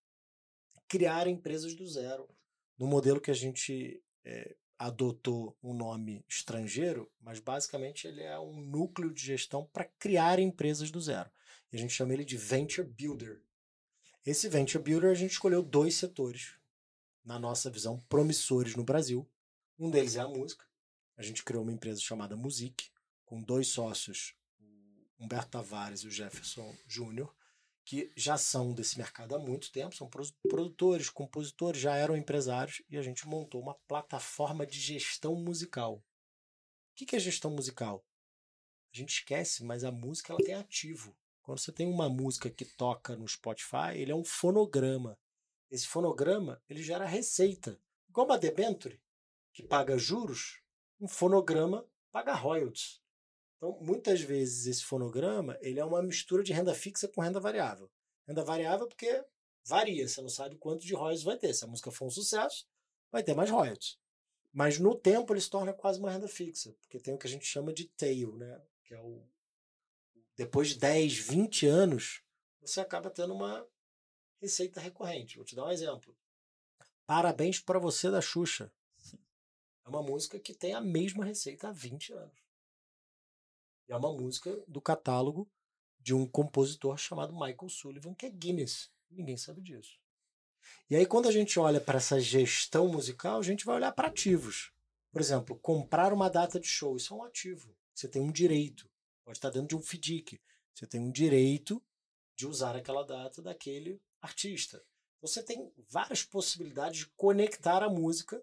criar empresas do zero, no modelo que a gente é, adotou um nome estrangeiro, mas basicamente ele é um núcleo de gestão para criar empresas do zero. E a gente chama ele de Venture Builder. Esse Venture Builder a gente escolheu dois setores, na nossa visão, promissores no Brasil. Um deles é a música. A gente criou uma empresa chamada Music, com dois sócios, Humberto Tavares e o Jefferson Júnior, que já são desse mercado há muito tempo, são produtores, compositores, já eram empresários, e a gente montou uma plataforma de gestão musical. O que é gestão musical? A gente esquece, mas a música ela tem ativo. Quando você tem uma música que toca no Spotify, ele é um fonograma. Esse fonograma ele gera receita. Igual uma debenture, que paga juros, um fonograma paga royalties. Então, muitas vezes esse fonograma ele é uma mistura de renda fixa com renda variável. Renda variável porque varia, você não sabe quanto de royalties vai ter. Se a música for um sucesso, vai ter mais royalties. Mas no tempo ele se torna quase uma renda fixa, porque tem o que a gente chama de tail, né? que é o depois de 10, 20 anos, você acaba tendo uma receita recorrente. Vou te dar um exemplo. Parabéns para você da Xuxa. É uma música que tem a mesma receita há 20 anos. É uma música do catálogo de um compositor chamado Michael Sullivan, que é Guinness. Ninguém sabe disso. E aí, quando a gente olha para essa gestão musical, a gente vai olhar para ativos. Por exemplo, comprar uma data de show, isso é um ativo. Você tem um direito. Pode estar dentro de um FDIC. Você tem um direito de usar aquela data daquele artista. você tem várias possibilidades de conectar a música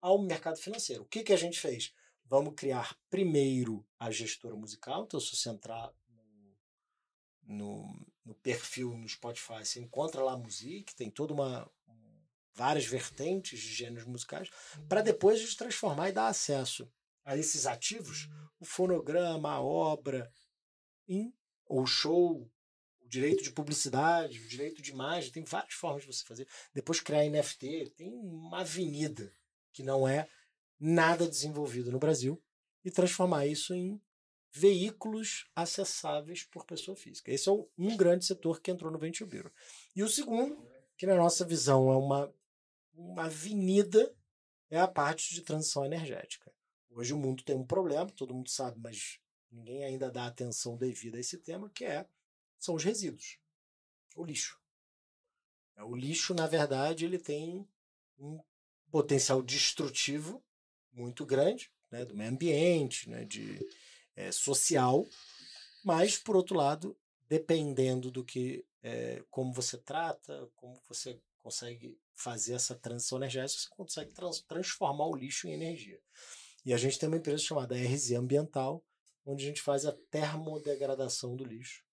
ao mercado financeiro. O que, que a gente fez? Vamos criar primeiro a gestora musical. Então, se você entrar no, no, no perfil no Spotify, você encontra lá a Music, tem toda uma várias vertentes de gêneros musicais, para depois a gente transformar e dar acesso a esses ativos, o fonograma, a obra, em, o show, o direito de publicidade, o direito de imagem, tem várias formas de você fazer. Depois criar NFT, tem uma avenida que não é nada desenvolvido no Brasil e transformar isso em veículos acessáveis por pessoa física. Esse é um grande setor que entrou no Venture Bureau. E o segundo, que na nossa visão é uma, uma avenida, é a parte de transição energética. Hoje o mundo tem um problema, todo mundo sabe, mas ninguém ainda dá atenção devida a esse tema, que é são os resíduos, o lixo. É, o lixo, na verdade, ele tem um potencial destrutivo muito grande, né, do meio ambiente, né, de é, social, mas por outro lado, dependendo do que, é, como você trata, como você consegue fazer essa transição energética, você consegue trans transformar o lixo em energia. E a gente tem uma empresa chamada RZ Ambiental, onde a gente faz a termodegradação do lixo,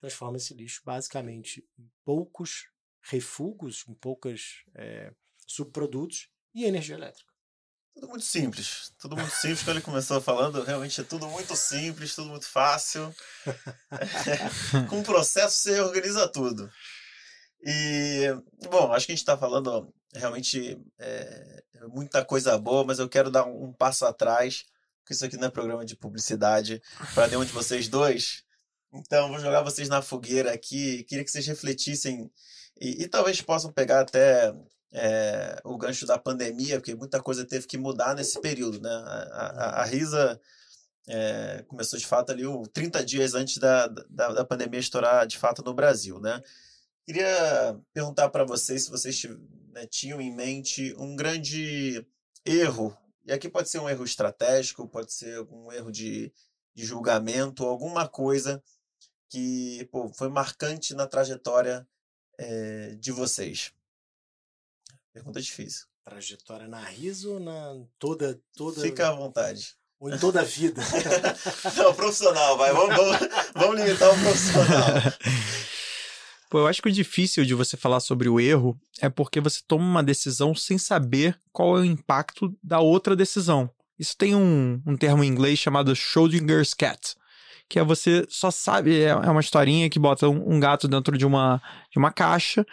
transforma esse lixo basicamente em poucos refugos, em poucos é, subprodutos e energia elétrica. Tudo muito simples. Tudo muito simples. Quando ele começou falando, realmente é tudo muito simples, tudo muito fácil. Com o processo você organiza tudo. E, bom, acho que a gente está falando realmente é, muita coisa boa, mas eu quero dar um, um passo atrás, porque isso aqui não é programa de publicidade para nenhum de vocês dois. Então, vou jogar vocês na fogueira aqui. Queria que vocês refletissem e, e talvez possam pegar até é, o gancho da pandemia, porque muita coisa teve que mudar nesse período, né? A, a, a Risa é, começou de fato ali o 30 dias antes da, da, da, pandemia estourar de fato no Brasil, né? Queria perguntar para vocês se vocês né, tinham em mente um grande erro, e aqui pode ser um erro estratégico, pode ser um erro de, de julgamento, alguma coisa que pô, foi marcante na trajetória é, de vocês. Pergunta difícil. Trajetória na RISO ou na toda, toda. Fica à vontade. Ou em toda a vida. Não, profissional, vai. Vamos, vamos, vamos limitar o profissional. Pô, eu acho que o difícil de você falar sobre o erro é porque você toma uma decisão sem saber qual é o impacto da outra decisão. Isso tem um, um termo em inglês chamado Schrödinger's Cat, que é você só sabe, é, é uma historinha que bota um, gato dentro de uma, de uma caixa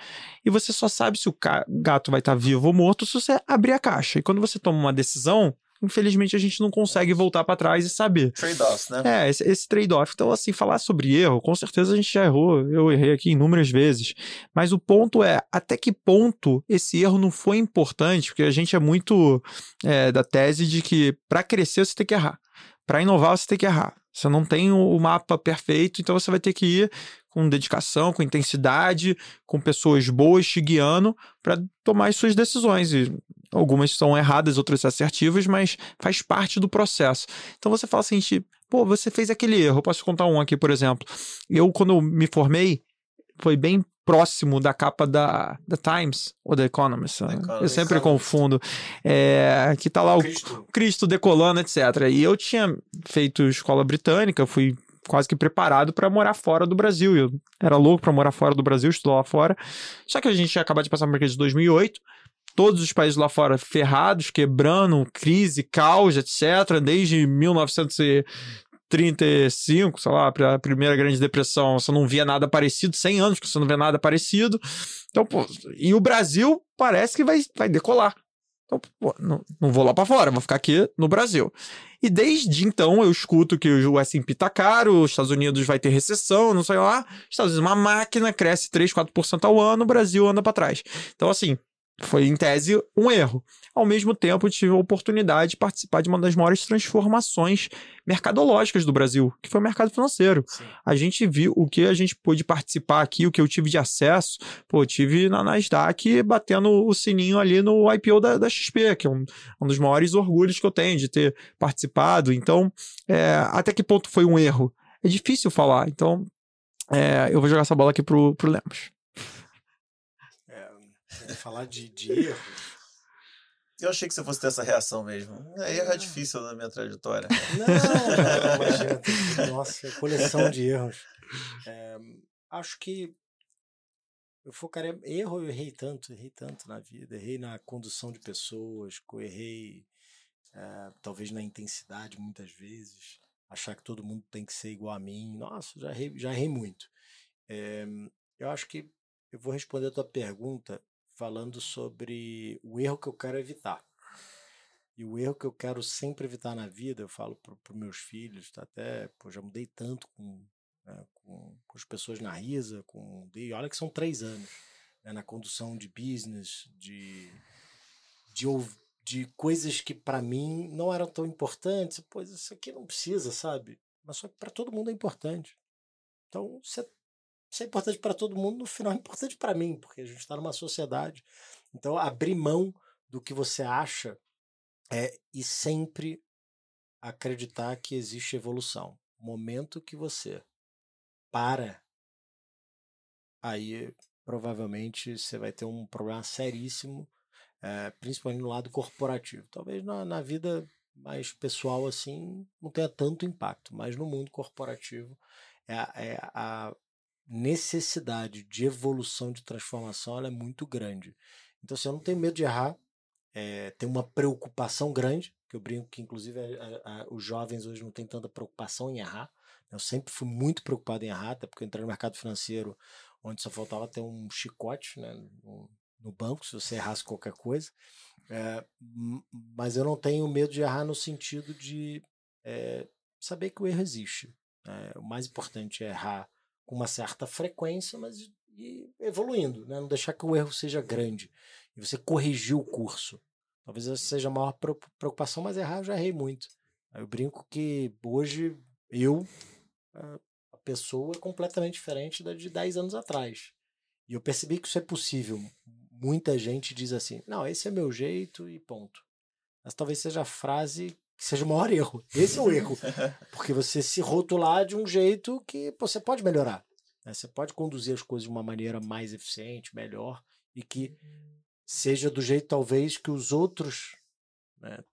e você só sabe se o gato vai estar tá vivo ou morto se você abrir a caixa. E quando você toma uma decisão, infelizmente a gente não consegue voltar para trás e saber. Trade-off, né? É, esse, esse trade-off. Então, assim, falar sobre erro, com certeza a gente já errou. Eu errei aqui inúmeras vezes. Mas o ponto é, até que ponto esse erro não foi importante? Porque a gente é muito é, da tese de que para crescer você tem que errar. Para inovar você tem que errar. Você não tem o mapa perfeito, então você vai ter que ir com dedicação, com intensidade, com pessoas boas te guiando para tomar as suas decisões. E algumas são erradas, outras assertivas, mas faz parte do processo. Então você fala assim, pô, você fez aquele erro. Eu posso contar um aqui, por exemplo. Eu, quando me formei, foi bem próximo da capa da, da Times ou da Economist. Economist eu sempre confundo. É, que tá lá o Cristo. Cristo decolando, etc. E eu tinha feito escola britânica, fui quase que preparado para morar fora do Brasil. Eu era louco para morar fora do Brasil, estudar lá fora. Só que a gente tinha acabado de passar por crise de 2008. Todos os países lá fora ferrados, quebrando, crise, caos, etc. Desde 1900 35, sei lá, a primeira grande depressão, você não via nada parecido, 100 anos que você não vê nada parecido. Então, pô, e o Brasil parece que vai, vai decolar. Então, pô, não, não vou lá para fora, vou ficar aqui no Brasil. E desde então eu escuto que o S&P tá caro, os Estados Unidos vai ter recessão, não sei lá. Estados Unidos, uma máquina cresce 3, 4% ao ano, o Brasil anda para trás. Então, assim, foi, em tese, um erro. Ao mesmo tempo, tive a oportunidade de participar de uma das maiores transformações mercadológicas do Brasil, que foi o mercado financeiro. Sim. A gente viu o que a gente pôde participar aqui, o que eu tive de acesso. Pô, eu tive na Nasdaq batendo o sininho ali no IPO da, da XP, que é um, um, dos maiores orgulhos que eu tenho de ter participado. Então, é, até que ponto foi um erro? É difícil falar. Então, é, eu vou jogar essa bola aqui pro, pro Lemos. Falar de, de erro. Eu achei que você fosse ter essa reação mesmo. Erro é difícil na minha trajetória. Não, não, imagina. Nossa, coleção de erros. É, acho que eu focaria. Erro, eu errei tanto, errei tanto na vida. Errei na condução de pessoas, errei é, talvez na intensidade muitas vezes. Achar que todo mundo tem que ser igual a mim. Nossa, já errei, já errei muito. É, eu acho que eu vou responder a tua pergunta falando sobre o erro que eu quero evitar. E o erro que eu quero sempre evitar na vida, eu falo para meus filhos, tá até, pô, já mudei tanto com, né, com, com, as pessoas na risa, com e olha que são três anos, né, na condução de business, de, de, de coisas que para mim não eram tão importantes, pois isso aqui não precisa, sabe? Mas só que para todo mundo é importante. Então, você isso é importante para todo mundo, no final é importante para mim, porque a gente está numa sociedade. Então, abrir mão do que você acha é, e sempre acreditar que existe evolução. Momento que você para, aí provavelmente você vai ter um problema seríssimo, é, principalmente no lado corporativo. Talvez na, na vida mais pessoal assim não tenha tanto impacto, mas no mundo corporativo é, é a necessidade de evolução, de transformação, ela é muito grande. Então, assim, eu não tenho medo de errar, é, tem uma preocupação grande, que eu brinco que, inclusive, a, a, os jovens hoje não têm tanta preocupação em errar. Eu sempre fui muito preocupado em errar, até porque eu entrei no mercado financeiro onde só faltava ter um chicote né, no, no banco, se você errasse qualquer coisa. É, mas eu não tenho medo de errar no sentido de é, saber que o erro existe. É, o mais importante é errar com uma certa frequência, mas e evoluindo, né? não deixar que o erro seja grande e você corrigir o curso. Talvez essa seja a maior preocupação, mas errar eu já errei muito. Eu brinco que hoje eu, a pessoa é completamente diferente da de 10 anos atrás. E eu percebi que isso é possível. Muita gente diz assim: não, esse é meu jeito e ponto. Mas talvez seja a frase que seja o maior erro. Esse é o erro. Porque você se rotular de um jeito que você pode melhorar. Né? Você pode conduzir as coisas de uma maneira mais eficiente, melhor, e que seja do jeito, talvez, que os outros né,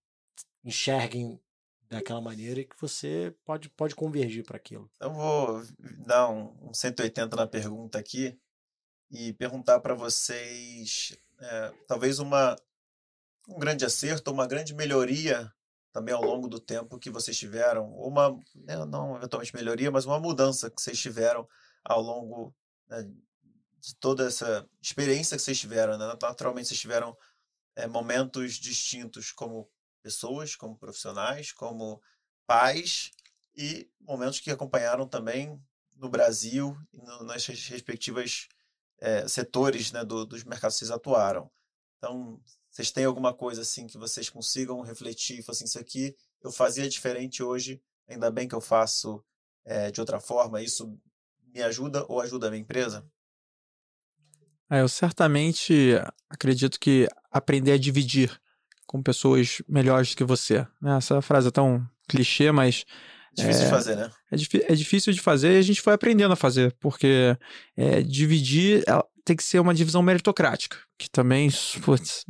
enxerguem daquela maneira e que você pode, pode convergir para aquilo. Eu vou dar um, um 180 na pergunta aqui e perguntar para vocês, é, talvez uma, um grande acerto, uma grande melhoria também ao longo do tempo que vocês tiveram, uma, né, não eventualmente melhoria, mas uma mudança que vocês tiveram ao longo né, de toda essa experiência que vocês tiveram. Né? Naturalmente, vocês tiveram é, momentos distintos como pessoas, como profissionais, como pais, e momentos que acompanharam também no Brasil e no, nas respectivas é, setores né, do, dos mercados que vocês atuaram. Então, vocês têm alguma coisa assim que vocês consigam refletir, assim, isso aqui eu fazia diferente hoje, ainda bem que eu faço é, de outra forma, isso me ajuda ou ajuda a minha empresa? É, eu certamente acredito que aprender a dividir com pessoas melhores que você. Né? Essa frase é tão clichê, mas. Difícil é, de fazer, né? É, é, difícil de fazer e a gente foi aprendendo a fazer, porque é, dividir tem que ser uma divisão meritocrática, que também, putz,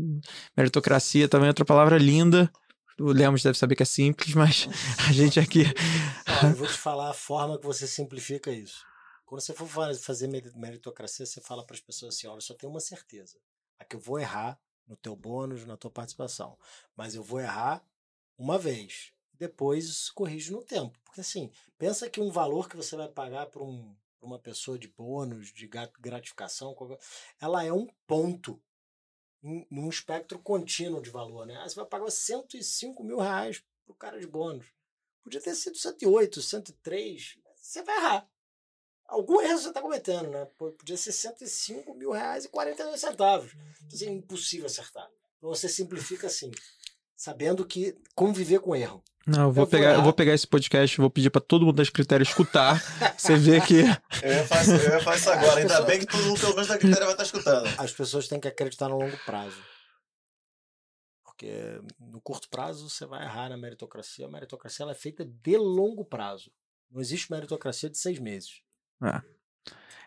meritocracia também é outra palavra linda. O Lemos deve saber que é simples, mas a gente aqui. eu vou te falar a forma que você simplifica isso. Quando você for fazer meritocracia, você fala para as pessoas assim: olha, eu só tenho uma certeza. A que eu vou errar no teu bônus, na tua participação. Mas eu vou errar uma vez. Depois corrige no tempo. Porque assim, pensa que um valor que você vai pagar para um uma pessoa de bônus, de gratificação, ela é um ponto num espectro contínuo de valor, né? você vai pagar 105 mil reais pro cara de bônus. Podia ter sido 108, 103, você vai errar. Algum erro você está cometendo, né? Podia ser 105 mil reais e 42 centavos. Então, assim, é impossível acertar. Então você simplifica assim, sabendo que conviver com erro. Não, eu vou, eu pegar, eu vou pegar esse podcast, vou pedir para todo mundo da Critério escutar. você vê que. Eu ia fazer, eu ia fazer isso agora. Ainda pessoas... bem que todo mundo, pelo menos, da Critério vai estar escutando. As pessoas têm que acreditar no longo prazo. Porque no curto prazo você vai errar na meritocracia. A meritocracia ela é feita de longo prazo. Não existe meritocracia de seis meses. É.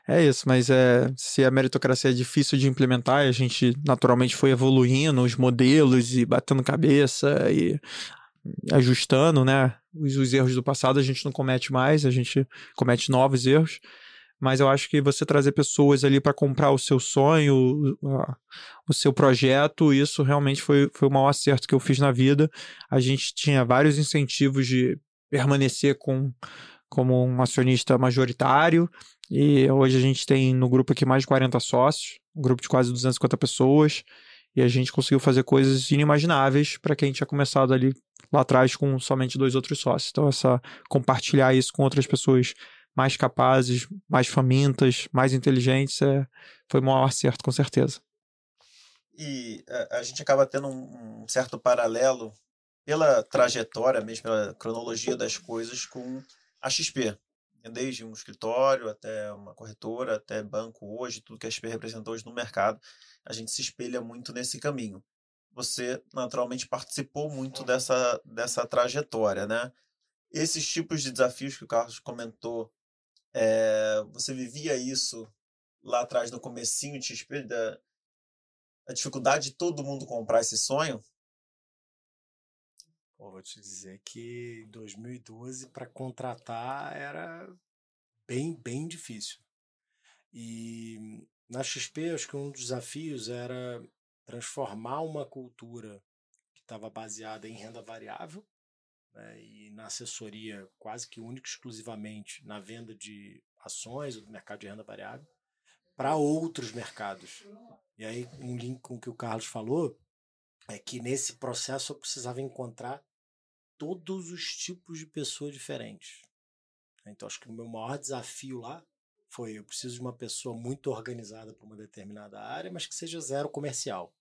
É isso, mas é, se a meritocracia é difícil de implementar, a gente naturalmente foi evoluindo os modelos e batendo cabeça e ajustando, né? Os, os erros do passado a gente não comete mais, a gente comete novos erros. Mas eu acho que você trazer pessoas ali para comprar o seu sonho, o, seu projeto, isso realmente foi, foi o maior acerto que eu fiz na vida. A gente tinha vários incentivos de permanecer com como um acionista majoritário. E hoje a gente tem no grupo aqui mais de 40 sócios, um grupo de quase 250 pessoas. E a gente conseguiu fazer coisas inimagináveis para quem tinha começado ali lá atrás com somente dois outros sócios. Então, essa compartilhar isso com outras pessoas mais capazes, mais famintas, mais inteligentes, é, foi o maior acerto, com certeza. E a, gente acaba tendo um certo paralelo pela trajetória, mesmo pela cronologia das coisas com a XP. Desde um escritório até uma corretora, até banco hoje, tudo que a XP representou hoje no mercado, a gente se espelha muito nesse caminho. Você naturalmente participou muito dessa, dessa trajetória, né? Esses tipos de desafios que o Carlos comentou, é, você vivia isso lá atrás no comecinho de XP, da, a dificuldade de todo mundo comprar esse sonho? Pô, vou te dizer que 2012 para contratar era bem, bem difícil. E na XP, acho que um dos desafios era transformar uma cultura que estava baseada em renda variável né, e na assessoria quase que única exclusivamente na venda de ações do mercado de renda variável para outros mercados. E aí, um link com o que o Carlos falou, é que nesse processo eu precisava encontrar todos os tipos de pessoas diferentes. Então, acho que o meu maior desafio lá foi: eu preciso de uma pessoa muito organizada para uma determinada área, mas que seja zero comercial.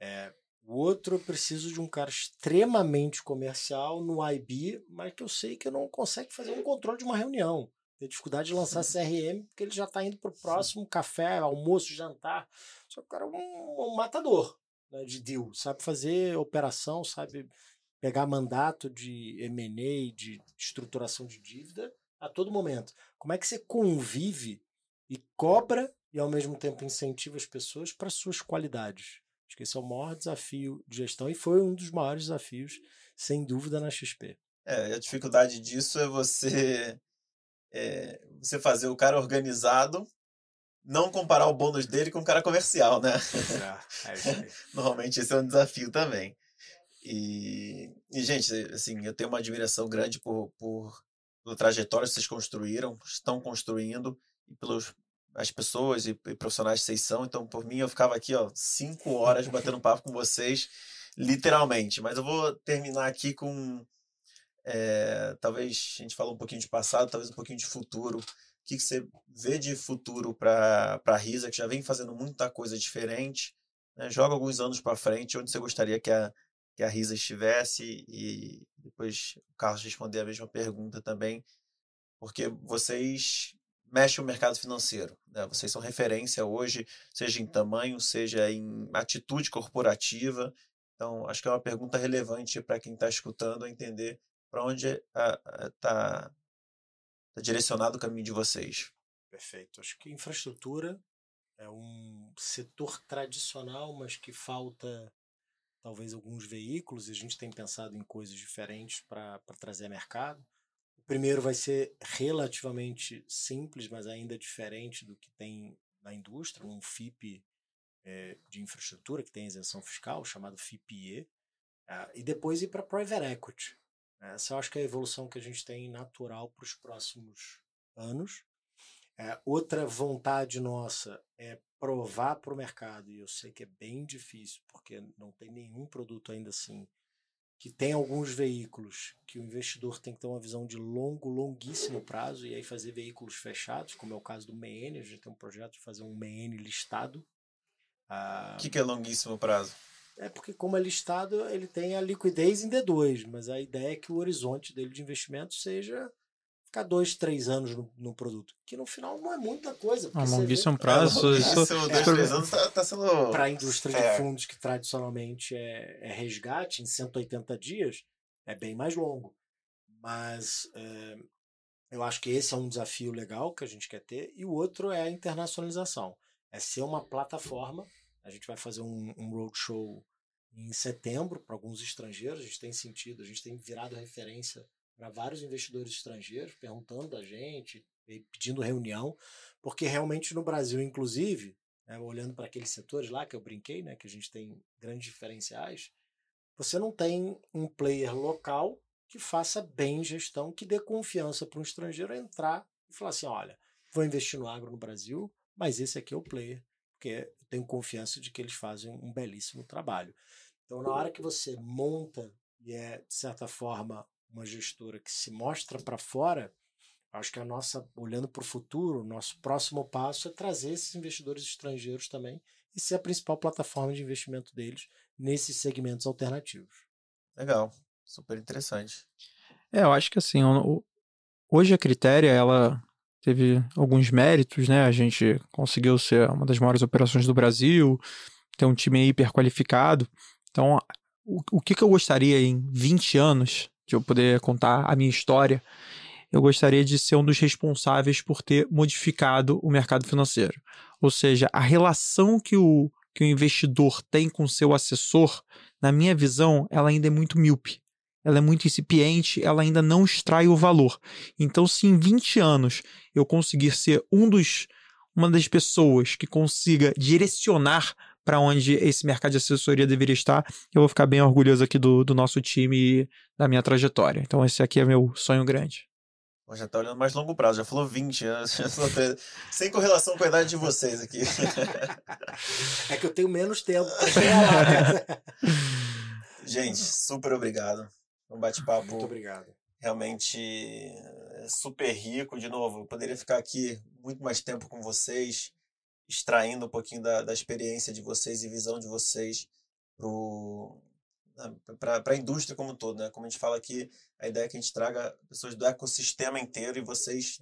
É, o outro, eu preciso de um cara extremamente comercial no IB, mas que eu sei que não consegue fazer um controle de uma reunião. Tem dificuldade de lançar CRM porque ele já está indo para o próximo café, almoço, jantar. Só que o cara é um, um matador né, de deal, sabe fazer operação, sabe pegar mandato de M&A, de estruturação de dívida a todo momento. Como é que você convive e cobra e ao mesmo tempo incentiva as pessoas para suas qualidades? Acho que esse é o maior desafio de gestão e foi um dos maiores desafios, sem dúvida, na XP. É, a dificuldade disso é você é, você fazer o cara organizado não comparar o bônus dele com o cara comercial, né? É, é Normalmente esse é um desafio também. E, e, gente, assim, eu tenho uma admiração grande por, por pela trajetória que vocês construíram, estão construindo, e pelos as pessoas e, e profissionais que vocês são. Então, por mim, eu ficava aqui, ó, cinco horas batendo papo com vocês, literalmente. Mas eu vou terminar aqui com. É, talvez a gente falou um pouquinho de passado, talvez um pouquinho de futuro. O que, que você vê de futuro para a Risa, que já vem fazendo muita coisa diferente? Né? Joga alguns anos para frente, onde você gostaria que a, que a Risa estivesse e depois o Carlos responder a mesma pergunta também, porque vocês mexem o mercado financeiro, né? vocês são referência hoje, seja em tamanho, seja em atitude corporativa, então acho que é uma pergunta relevante para quem está escutando entender para onde está tá direcionado o caminho de vocês. Perfeito. Acho que infraestrutura é um setor tradicional, mas que falta talvez alguns veículos, e a gente tem pensado em coisas diferentes para trazer a mercado. O primeiro vai ser relativamente simples, mas ainda diferente do que tem na indústria, um FIP é, de infraestrutura que tem isenção fiscal, chamado FIPE, uh, e depois ir para Private Equity. Essa eu acho que é a evolução que a gente tem natural para os próximos anos. É, outra vontade nossa é provar para o mercado, e eu sei que é bem difícil, porque não tem nenhum produto ainda assim, que tem alguns veículos que o investidor tem que ter uma visão de longo, longuíssimo prazo, e aí fazer veículos fechados, como é o caso do MEN, a gente tem um projeto de fazer um MEN listado. O ah, que, que é longuíssimo prazo? É porque, como é listado, ele tem a liquidez em D2, mas a ideia é que o horizonte dele de investimento seja ficar dois, três anos no, no, produto. Que no final não é muita coisa. Ah, longuíssimo prazo. É, isso, isso, dois, três anos tá, tá sendo. Para a indústria é. de fundos, que tradicionalmente é, é, resgate em 180 dias, é bem mais longo. Mas é, Eu acho que esse é um desafio legal que a gente quer ter. E o outro é a internacionalização. É ser uma plataforma. A gente vai fazer um, um roadshow em setembro para alguns estrangeiros. A gente tem sentido, a gente tem virado referência para vários investidores estrangeiros, perguntando a gente, pedindo reunião, porque realmente no Brasil, inclusive, né, olhando para aqueles setores lá que eu brinquei, né, que a gente tem grandes diferenciais, você não tem um player local que faça bem gestão, que dê confiança para um estrangeiro entrar e falar assim: olha, vou investir no agro no Brasil, mas esse aqui é o player, porque eu tenho confiança de que eles fazem um belíssimo trabalho. Então, na hora que você monta e é, de certa forma, uma gestora que se mostra para fora, acho que a nossa, olhando para o futuro, nosso próximo passo é trazer esses investidores estrangeiros também e ser a principal plataforma de investimento deles nesses segmentos alternativos. Legal. Super interessante. É, eu acho que assim, hoje a Critéria, ela teve alguns méritos, né? A gente conseguiu ser uma das maiores operações do Brasil, ter um time hiper qualificado. Então, o, o que, que eu gostaria em 20 anos de eu poder contar a minha história? Eu gostaria de ser um dos responsáveis por ter modificado o mercado financeiro. Ou seja, a relação que o, que o investidor tem com seu assessor, na minha visão, ela ainda é muito míope ela é muito incipiente, ela ainda não extrai o valor. Então, se em 20 anos eu conseguir ser um dos, uma das pessoas que consiga direcionar para onde esse mercado de assessoria deveria estar, eu vou ficar bem orgulhoso aqui do, do nosso time e da minha trajetória. Então, esse aqui é meu sonho grande. Já está olhando mais longo prazo, já falou 20 anos, sem correlação com a idade de vocês aqui. É que eu tenho menos tempo para chegar lá. Né? Gente, super obrigado. Um bate-papo. Muito obrigado. Realmente é super rico. De novo, eu poderia ficar aqui muito mais tempo com vocês, extraindo um pouquinho da, da experiência de vocês e visão de vocês para a indústria como um todo. Né? Como a gente fala aqui, a ideia é que a gente traga pessoas do ecossistema inteiro e vocês,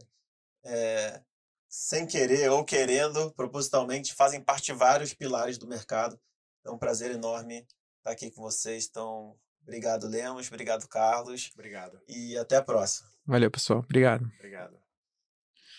é, sem querer ou querendo, propositalmente, fazem parte de vários pilares do mercado. É um prazer enorme estar aqui com vocês. Então, Obrigado, Lemos. Obrigado, Carlos. Obrigado. E até a próxima. Valeu, pessoal. Obrigado. Obrigado.